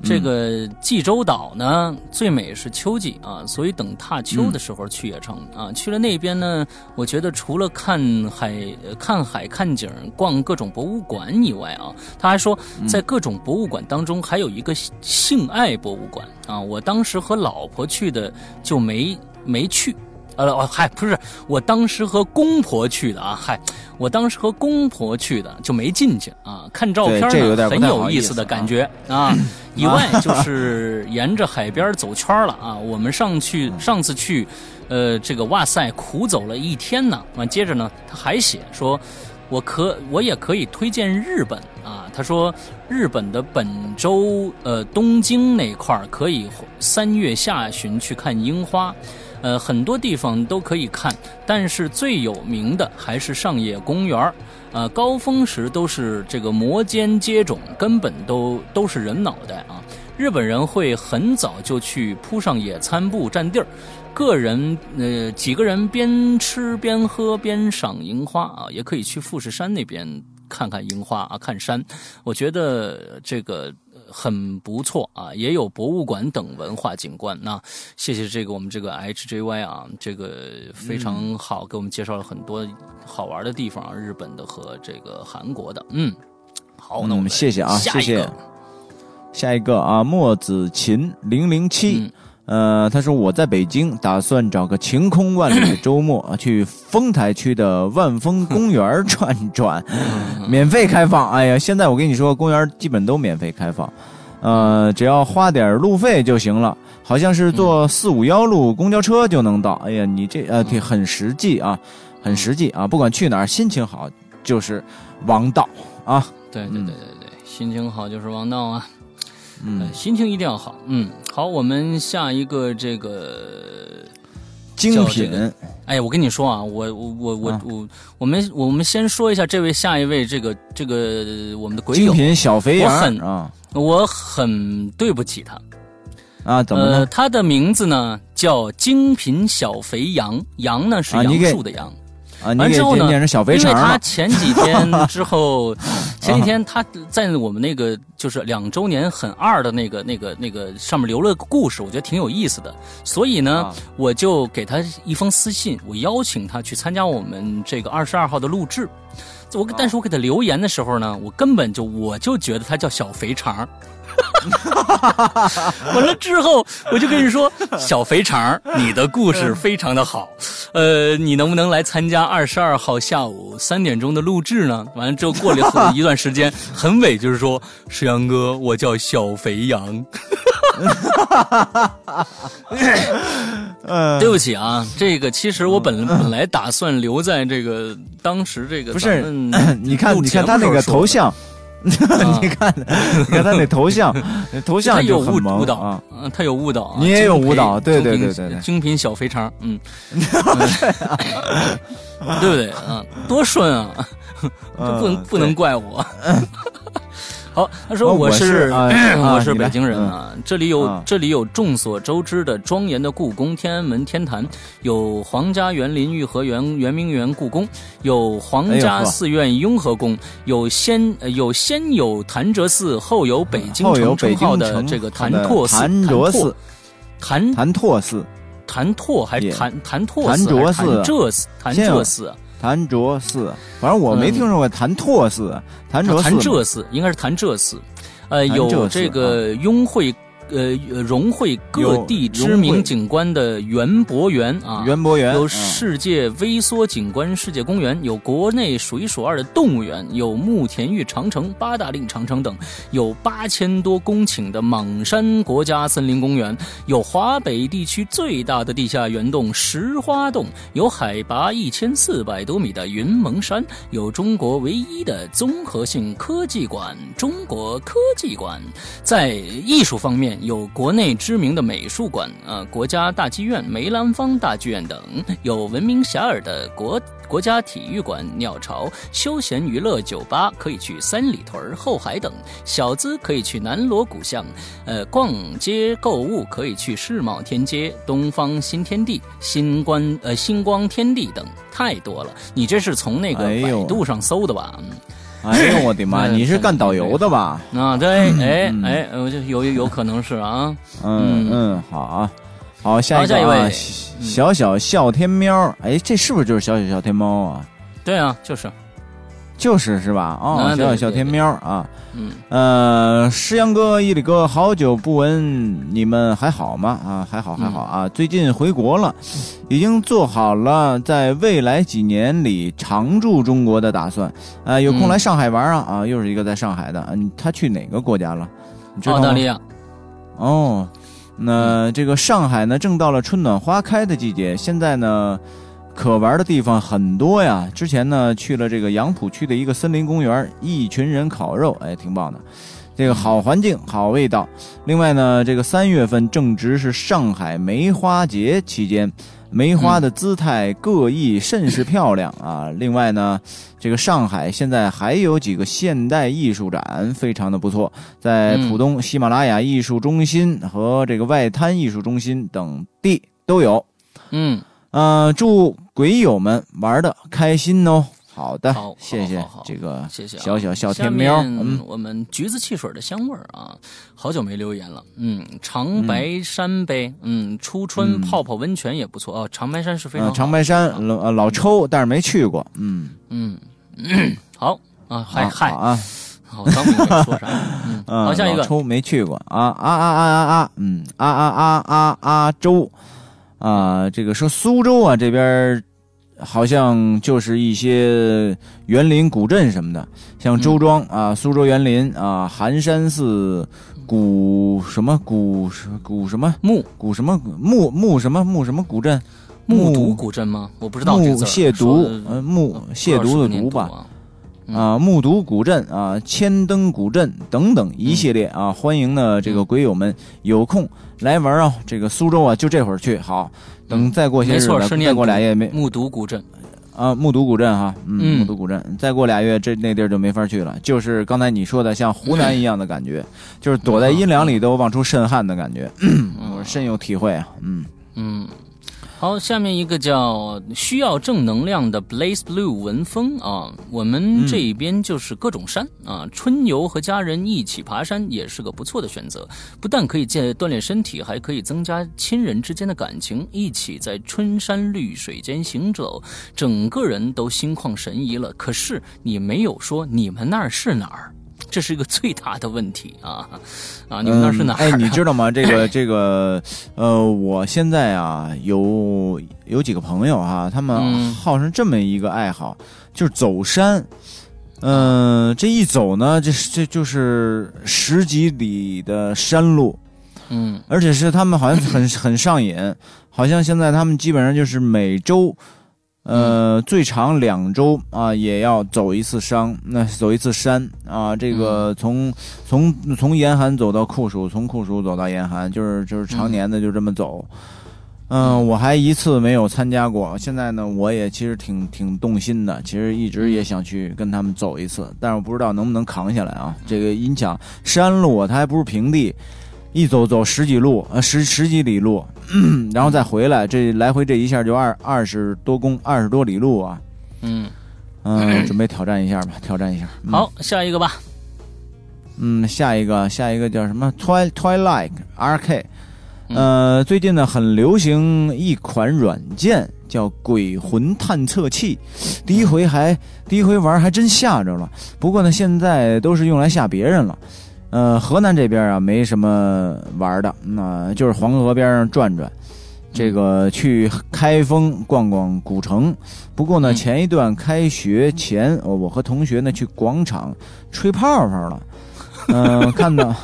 这个济州岛呢，最美是秋季啊，所以等踏秋的时候去也成啊。去了那边呢，我觉得除了看海、看海、看景、逛各种博物馆以外啊，他还说在各种博物馆当中还有一个性爱博物馆啊。我当时和老婆去的就没没去。呃哦嗨，不是，我当时和公婆去的啊，嗨，我当时和公婆去的就没进去啊。看照片呢，很有意思的感觉啊。<laughs> 以外就是沿着海边走圈了啊。我们上去上次去，呃，这个哇塞，苦走了一天呢。完接着呢，他还写说，我可我也可以推荐日本啊。他说日本的本州呃东京那块儿可以三月下旬去看樱花。呃，很多地方都可以看，但是最有名的还是上野公园儿。呃，高峰时都是这个摩肩接踵，根本都都是人脑袋啊。日本人会很早就去铺上野餐布占地儿，个人呃几个人边吃边喝边赏樱花啊，也可以去富士山那边看看樱花啊，看山。我觉得这个。很不错啊，也有博物馆等文化景观。那谢谢这个我们这个 HJY 啊，这个非常好，给我们介绍了很多好玩的地方，日本的和这个韩国的。嗯，好，那我们谢谢啊，谢谢。下一个啊，墨子琴零零七。呃，他说我在北京，打算找个晴空万里的周末 <laughs> 去丰台区的万丰公园转转，<laughs> 免费开放。哎呀，现在我跟你说，公园基本都免费开放，呃，只要花点路费就行了，好像是坐四五幺路公交车就能到。哎呀，你这呃，挺很实际啊，很实际啊，不管去哪儿，心情好就是王道啊。对对对对对，心情好就是王道啊。嗯，心情一定要好。嗯，好，我们下一个这个精品。哎，我跟你说啊，我我我我我，我们我们先说一下这位下一位这个这个我们的鬼友精品小肥羊。我很啊，我很对不起他啊。怎么了？他的名字呢叫精品小肥羊，羊呢是杨树的杨。完之后呢？因为他前几天 <laughs> 之后，前几天他在我们那个就是两周年很二的那个那个那个上面留了个故事，我觉得挺有意思的，所以呢，我就给他一封私信，我邀请他去参加我们这个二十二号的录制。我但是我给他留言的时候呢，我根本就我就觉得他叫小肥肠。<laughs> 完了之后，我就跟你说，小肥肠，你的故事非常的好，呃，你能不能来参加二十二号下午三点钟的录制呢？完了之后，过了 <laughs> 一段时间，很伟，就是说，石阳哥，我叫小肥羊。<laughs> 对不起啊，这个其实我本本来打算留在这个当时这个不是，你看你看他那个头像。<laughs> 你看，你看他那头像，头像他有就很舞舞蹈啊。，嗯，他有舞蹈啊，你也有精品舞蹈对对对对对精品小肥肠，嗯，嗯 <laughs> 对不对啊？多顺啊，<laughs> 这不能嗯不能怪我。好，他说哦我是我是 <clears throat> 北京人啊，这里有啊这里有众所周知的庄严的故宫、天安门、天坛，有皇家园林、颐和园、圆明园、故宫，有皇家寺院雍和宫，有先呃有先有潭柘寺，后有北京后有北城称号京的这个潭柘寺、潭柘寺、潭潭柘寺、潭柘还是潭潭柘寺潭柘寺？潭柘寺，潭柘寺，反正我没嗯听说过潭拓寺、潭柘寺嘛。潭柘寺应该是潭柘寺，呃，有这个雍会。呃，融汇各地知名景观的园博园啊，园博园有嗯世界微缩景观世界公园，有国内数一数二的动物园，有慕田峪长城、八达岭长城等，有八千多公顷的莽山国家森林公园，有华北地区最大的地下圆洞石花洞，有海拔一千四百多米的云蒙山，有中国唯一的综合性科技馆——中国科技馆。在艺术方面，有国内知名的美术馆，呃，国家大剧院、梅兰芳大剧院等；有闻名遐迩的国国家体育馆、鸟巢、休闲娱乐酒吧，可以去三里屯、后海等；小资可以去南锣鼓巷，呃，逛街购物可以去世贸天阶、东方新天地、星光呃星光天地等，太多了。你这是从那个百度上搜的吧？嗯。<laughs> 哎呦我的妈！嗯你是干导游的吧？啊，对，哎嗯哎，我就有有可能是啊，嗯嗯，好啊，好，下一个啊，下一位小小笑天喵，哎，这是不是就是小小笑天猫啊？对啊，就是，就是是吧？哦，小小天喵啊，嗯，呃，诗阳哥、伊里哥，好久不闻，你们还好吗？啊，还好还好啊，最近回国了，已经做好了在未来几年里常驻中国的打算。啊，有空来上海玩啊！啊，又是一个在上海的，嗯，他去哪个国家了？你知道吗澳大利亚，哦，那这个上海呢，正到了春暖花开的季节，现在呢，可玩的地方很多呀。之前呢，去了这个杨浦区的一个森林公园，一群人烤肉，哎，挺棒的。这个好环境，好味道。另外呢，这个三月份正值是上海梅花节期间，梅花的姿态各异，甚是漂亮啊。另外呢，这个上海现在还有几个现代艺术展，非常的不错，在浦东喜马拉雅艺术中心和这个外滩艺术中心等地都有。嗯，呃，祝鬼友们玩的开心哦。好的好，谢谢这个谢谢小。小小天喵。面嗯，我们橘子汽水的香味儿啊，好久没留言了。嗯，长白山呗，嗯，初春泡泡温泉也不错哦。长白山是非常呃，长白山老呃老抽，但是没去过。嗯，嗯，好啊，嗨好嗨，啊，好，刚说啥？<laughs> 嗯，嗯，好，下一个抽没去过啊啊啊啊啊啊，嗯啊啊啊啊啊州啊，这个说苏州啊这边好像就是一些园林古镇什么的，像周庄啊、苏州园林啊、寒山寺、古什么古古什么？木古什么？木木什么？木什么古镇，木渎古镇吗？我不知道这木亵渎木亵渎的渎吧。啊。木渎古镇啊，千灯古镇等等一系列啊，欢迎呢这个鬼友们有空来玩啊。这个苏州啊，就这会儿去好，等再过些没日子，再过俩月没木渎古镇。啊，木渎古镇哈，嗯，嗯木渎古镇，再过俩月这那地儿就没法去了，就是刚才你说的像湖南一样的感觉，就是躲在阴凉里都往出渗汗的感觉，我深有体会啊，嗯。嗯，好，下面一个叫需要正能量的 Blaze Blue 文风啊，我们这边就是各种山、啊，春游和家人一起爬山也是个不错的选择，不但可以健锻炼身体，还可以增加亲人之间的感情，一起在春山绿水间行走，整个人都心旷神怡了。可是你没有说你们那儿是哪儿？这是一个最大的问题啊啊！你们那是哪儿、嗯？哎，你知道吗？这个 <laughs> 这个，呃，我现在啊，有有几个朋友啊，他们嗯好上这么一个爱好，就是走山。嗯、这一走呢，这是这就是十几里的山路，嗯而且是他们好像很很上瘾，好像现在他们基本上就是每周呃，最长两周啊，也要走一次山，那走一次山啊。这个从从从严寒走到酷暑，从酷暑走到严寒，就是就是常年的就这么走。嗯，我还一次没有参加过。现在呢，我也其实挺挺动心的，其实一直也想去跟他们走一次，但是我不知道能不能扛下来啊。这个音响山路它还不是平地。一走走十几路，呃十十几里路，然后再回来，这来回这一下就二二十多公二十多里路啊。嗯嗯，<clears throat> 准备挑战一下吧，挑战一下。好，下一个吧。嗯，下一个，下一个叫什么？Twi Twilight RK。呃，最近呢很流行一款软件叫鬼魂探测器，第一回还第一回玩还真吓着了。不过呢，现在都是用来吓别人了。呃，河南这边啊没什么玩的，那就是黄河边上转转，这个去开封逛逛古城。不过呢，前一段开学前，我和同学呢去广场吹泡泡了。<laughs> 嗯，看到。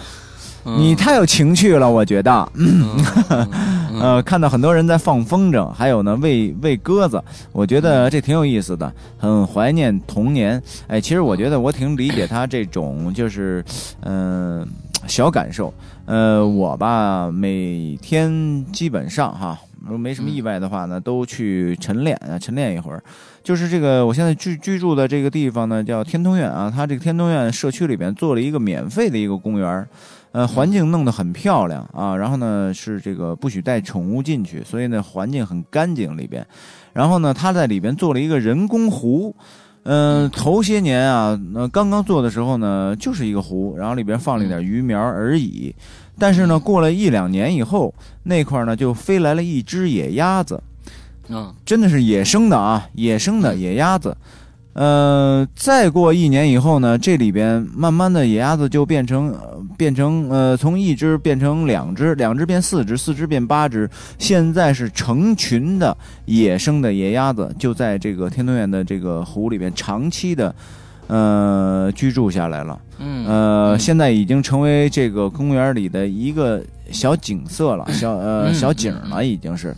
你太有情趣了，我觉得。<laughs> 呃，看到很多人在放风筝，还有呢喂喂鸽子，我觉得这挺有意思的，很怀念童年。哎，其实我觉得我挺理解他这种就是，嗯，小感受。呃，我吧每天基本上哈，如果没什么意外的话呢，都去晨练啊，晨练一会儿。就是这个，我现在居居住的这个地方呢，叫天通苑啊，它这个天通苑社区里边做了一个免费的一个公园。呃，环境弄得很漂亮啊，然后呢是这个不许带宠物进去，所以呢环境很干净里边。然后呢，他在里边做了一个人工湖，嗯，头些年啊，那刚刚做的时候呢，就是一个湖，然后里边放了一点鱼苗而已。但是呢，过了一两年以后，那块呢就飞来了一只野鸭子，嗯，真的是野生的啊，野生的野鸭子。呃，再过一年以后呢，这里边慢慢的野鸭子就变成，变成呃，从一只变成两只，两只变四只，四只变八只，现在是成群的野生的野鸭子就在这个天通苑的这个湖里边长期的，呃，居住下来了。嗯，呃，现在已经成为这个公园里的一个小景色了，小呃小景了，已经是，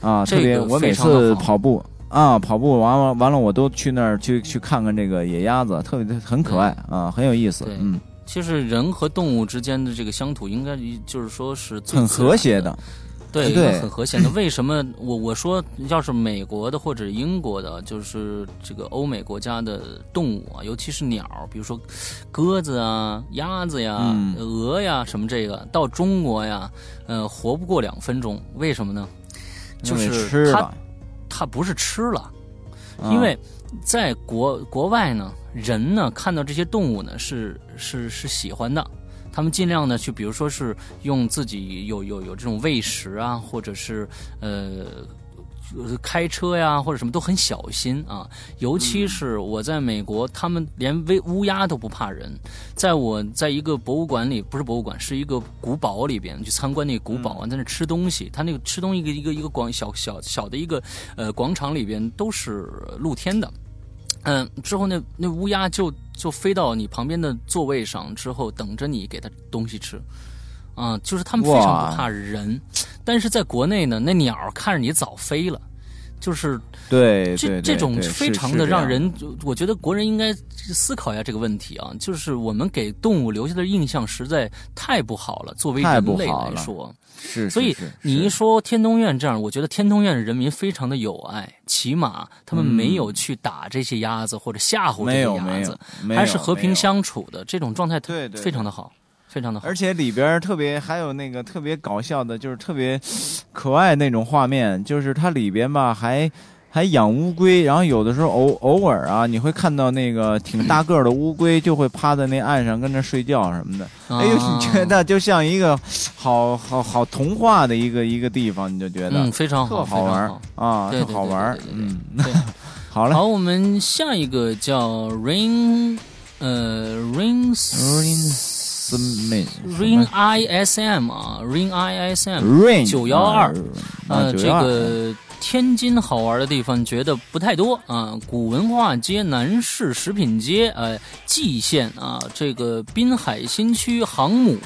啊，特别我每次跑步。啊，跑步完完完了，我都去那儿去去看看这个野鸭子，特别很可爱啊，很有意思。嗯，其实人和动物之间的这个相处，应该就是说是很和谐的，对，对，很和谐的。<laughs> 为什么我我说要是美国的或者英国的，就是这个欧美国家的动物啊，尤其是鸟，比如说鸽子啊、鸭子呀、鹅呀什么这个，到中国呀，呃，活不过两分钟。为什么呢？就是它。它不是吃了，因为在国国外呢，人呢看到这些动物呢是是是喜欢的，他们尽量呢去，比如说是用自己有有有这种喂食啊，或者是呃。开车呀，或者什么都很小心啊。尤其是我在美国，他们连乌乌鸦都不怕人。在我在一个博物馆里，不是博物馆，是一个古堡里边去参观那个古堡啊，在那吃东西。他那个吃东西一个一个一个广小小小的一个呃广场里边都是露天的。嗯，之后那那乌鸦就就飞到你旁边的座位上，之后等着你给它东西吃。啊，就是他们非常不怕人，但是在国内呢，那鸟看着你早飞了，就是对这这种非常的让人，我觉得国人应该思考一下这个问题啊，就是我们给动物留下的印象实在太不好了，作为人类来说，是，所以你一说天通苑这样，我觉得天通苑的人民非常的友爱，起码他们没有去打这些鸭子或者吓唬这些鸭子，还是和平相处的这种状态，对，非常的好。非常的好，而且里边特别还有那个特别搞笑的，就是特别可爱那种画面，就是它里边吧还还养乌龟，然后有的时候偶偶尔啊，你会看到那个挺大个的乌龟就会趴在那岸上跟那睡觉什么的，哎呦，你觉得就像一个好好好童话的一个一个地方，你就觉得非常好，特好玩啊，特好玩，嗯，<laughs> 好嘞，好，我们下一个叫 Rain，呃，Rain。Rain ISM 啊，Rain ISM 九幺二，呃，这个天津好玩的地方觉得不太多啊。古文化街、南市食品街，呃，蓟县啊，这个滨海新区航母，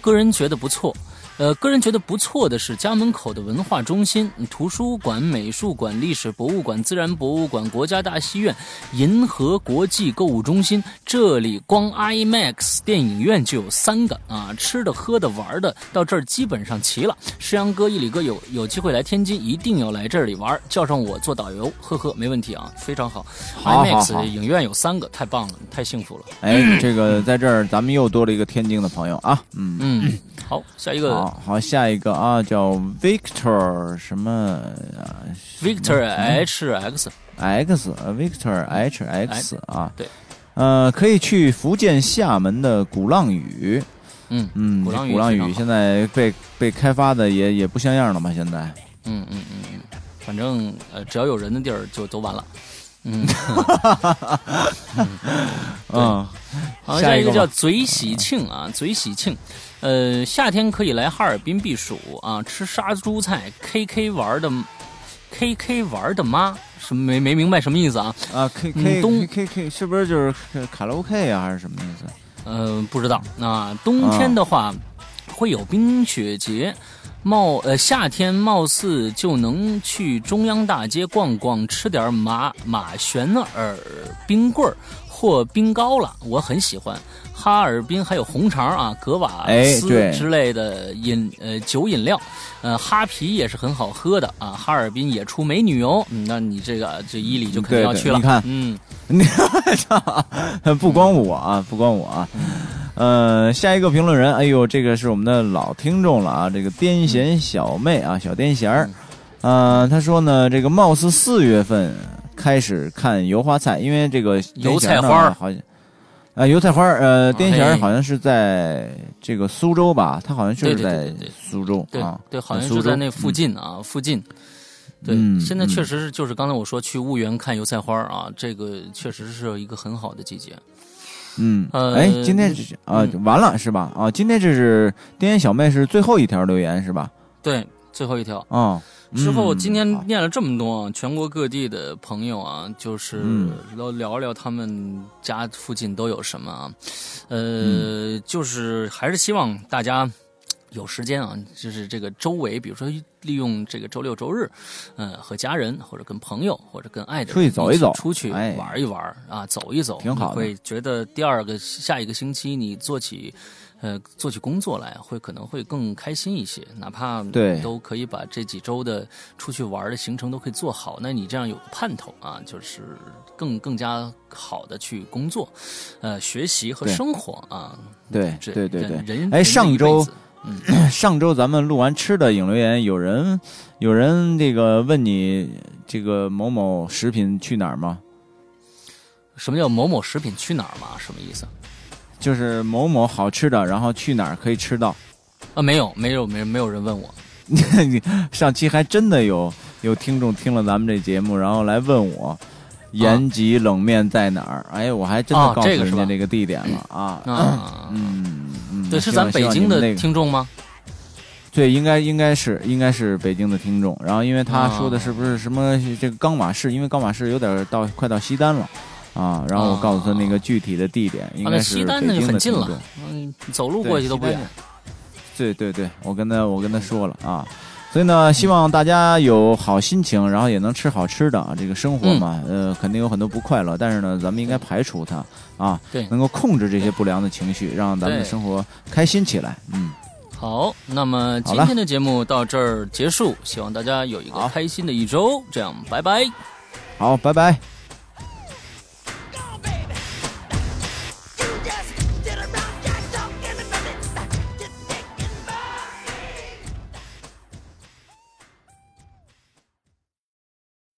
个人觉得不错。呃，个人觉得不错的是家门口的文化中心、图书馆、美术馆、历史博物馆、自然博物馆、国家大戏院、银河国际购物中心，这里光 IMAX 电影院就有三个啊！吃的、喝的、玩的，到这儿基本上齐了。石阳哥、一里哥有有机会来天津，一定要来这里玩，叫上我做导游，呵呵，没问题啊，非常好。好好 IMAX 影院有三个，太棒了，太幸福了。哎，这个在这儿咱们又多了一个天津的朋友啊，嗯，嗯，好，下一个好好，下一个啊，叫 Victor 什么啊 Victor H X，X 呃 Victor H X 啊，对，呃，可以去福建厦门的鼓浪屿，嗯嗯，鼓浪浪屿现在被被开发的也也不像样了嘛，现在。嗯嗯嗯嗯，反正呃，只要有人的地儿就都完了。嗯，<laughs> 嗯，好，下一个吧。下一个叫嘴喜庆啊，嘴喜庆。呃，夏天可以来哈尔滨避暑啊，吃杀猪菜，K K 玩的，K K 玩的妈，什么没没明白什么意思啊？啊，K 嗯 K 东 K K 是不是就是卡拉 OK 啊，还是什么意思？呃，不知道。那冬天的话，会有冰雪节。貌呃，夏天貌似就能去中央大街逛逛，吃点马马旋耳冰棍儿或冰糕了，我很喜欢。哈尔滨还有红肠啊、格瓦哎斯之类的饮呃酒饮料，呃哈啤也是很好喝的啊。哈尔滨也出美女哦，嗯，那你这个这伊犁就肯定要去了。对你看嗯，<laughs> 不光我啊，不光我啊。呃，下一个评论人，哎呦，这个是我们的老听众了啊，这个癫痫小妹啊，小癫痫儿，呃，他说呢，这个貌似四月份开始看油花菜，因为这个油菜花好像。啊，油菜花儿，呃，癫痫好像是在这个苏州吧？他好像就是在苏州对啊，对，好像苏州是在那附近啊，附近。对，嗯现在确嗯实是就是刚才我说去婺源看油菜花啊，这个确实是一个很好的季节。嗯，呃哎，今天啊，嗯完了是吧？啊，今天这是癫痫小妹是最后一条留言是吧？对，最后一条。哦，之后嗯今天念了这么多啊，全国各地的朋友啊，就是嗯。都聊聊他们家附近都有什么啊，呃，嗯。就是还是希望大家有时间啊，就是这个周围，比如说利用这个周六周日，呃，和家人或者跟朋友或者跟爱的人出去走一走出去哎玩一玩啊，走一走，挺好会觉得第二个下一个星期你做起。呃，做起工作来会可能会更开心一些，哪怕对都可以把这几周的出去玩的行程都可以做好。那你这样有个盼头啊，就是更更加好的去工作，呃，学习和生活啊。对对对对人，哎上周一辈子 <clears throat> 上周咱们录完吃的影留言，有人有人这个问你这个某某食品去哪儿吗？什么叫某某食品去哪儿吗？什么意思？就是某某好吃的，然后去哪儿可以吃到？啊，没有，没有，没没有人问我。<laughs> 上期还真的有有听众听了咱们这节目，然后来问我延吉冷面在哪儿？哎，我还真的啊告诉人家这个地点了啊。啊，嗯嗯，对，是咱北京的听众吗？对，应该应该是应该是北京的听众。然后，因为他说的啊是不是什么这个冈马市？因为冈马市有点到快到西单了啊。然后我告诉他那个具体的地点，应啊，该是那西单那北京的就很近了嗯，走路过去都不远。对对对，我跟他我跟他说了啊。所以呢，希望大家有好心情，然后也能吃好吃的啊。这个生活嘛，呃，肯定有很多不快乐，但是呢，咱们应该排除它啊，对能够控制这些不良的情绪，让咱们的生活开心起来。嗯，好，那么今天的节目到这儿结束，希望大家有一个开心的一周。这样，拜拜。好，拜拜。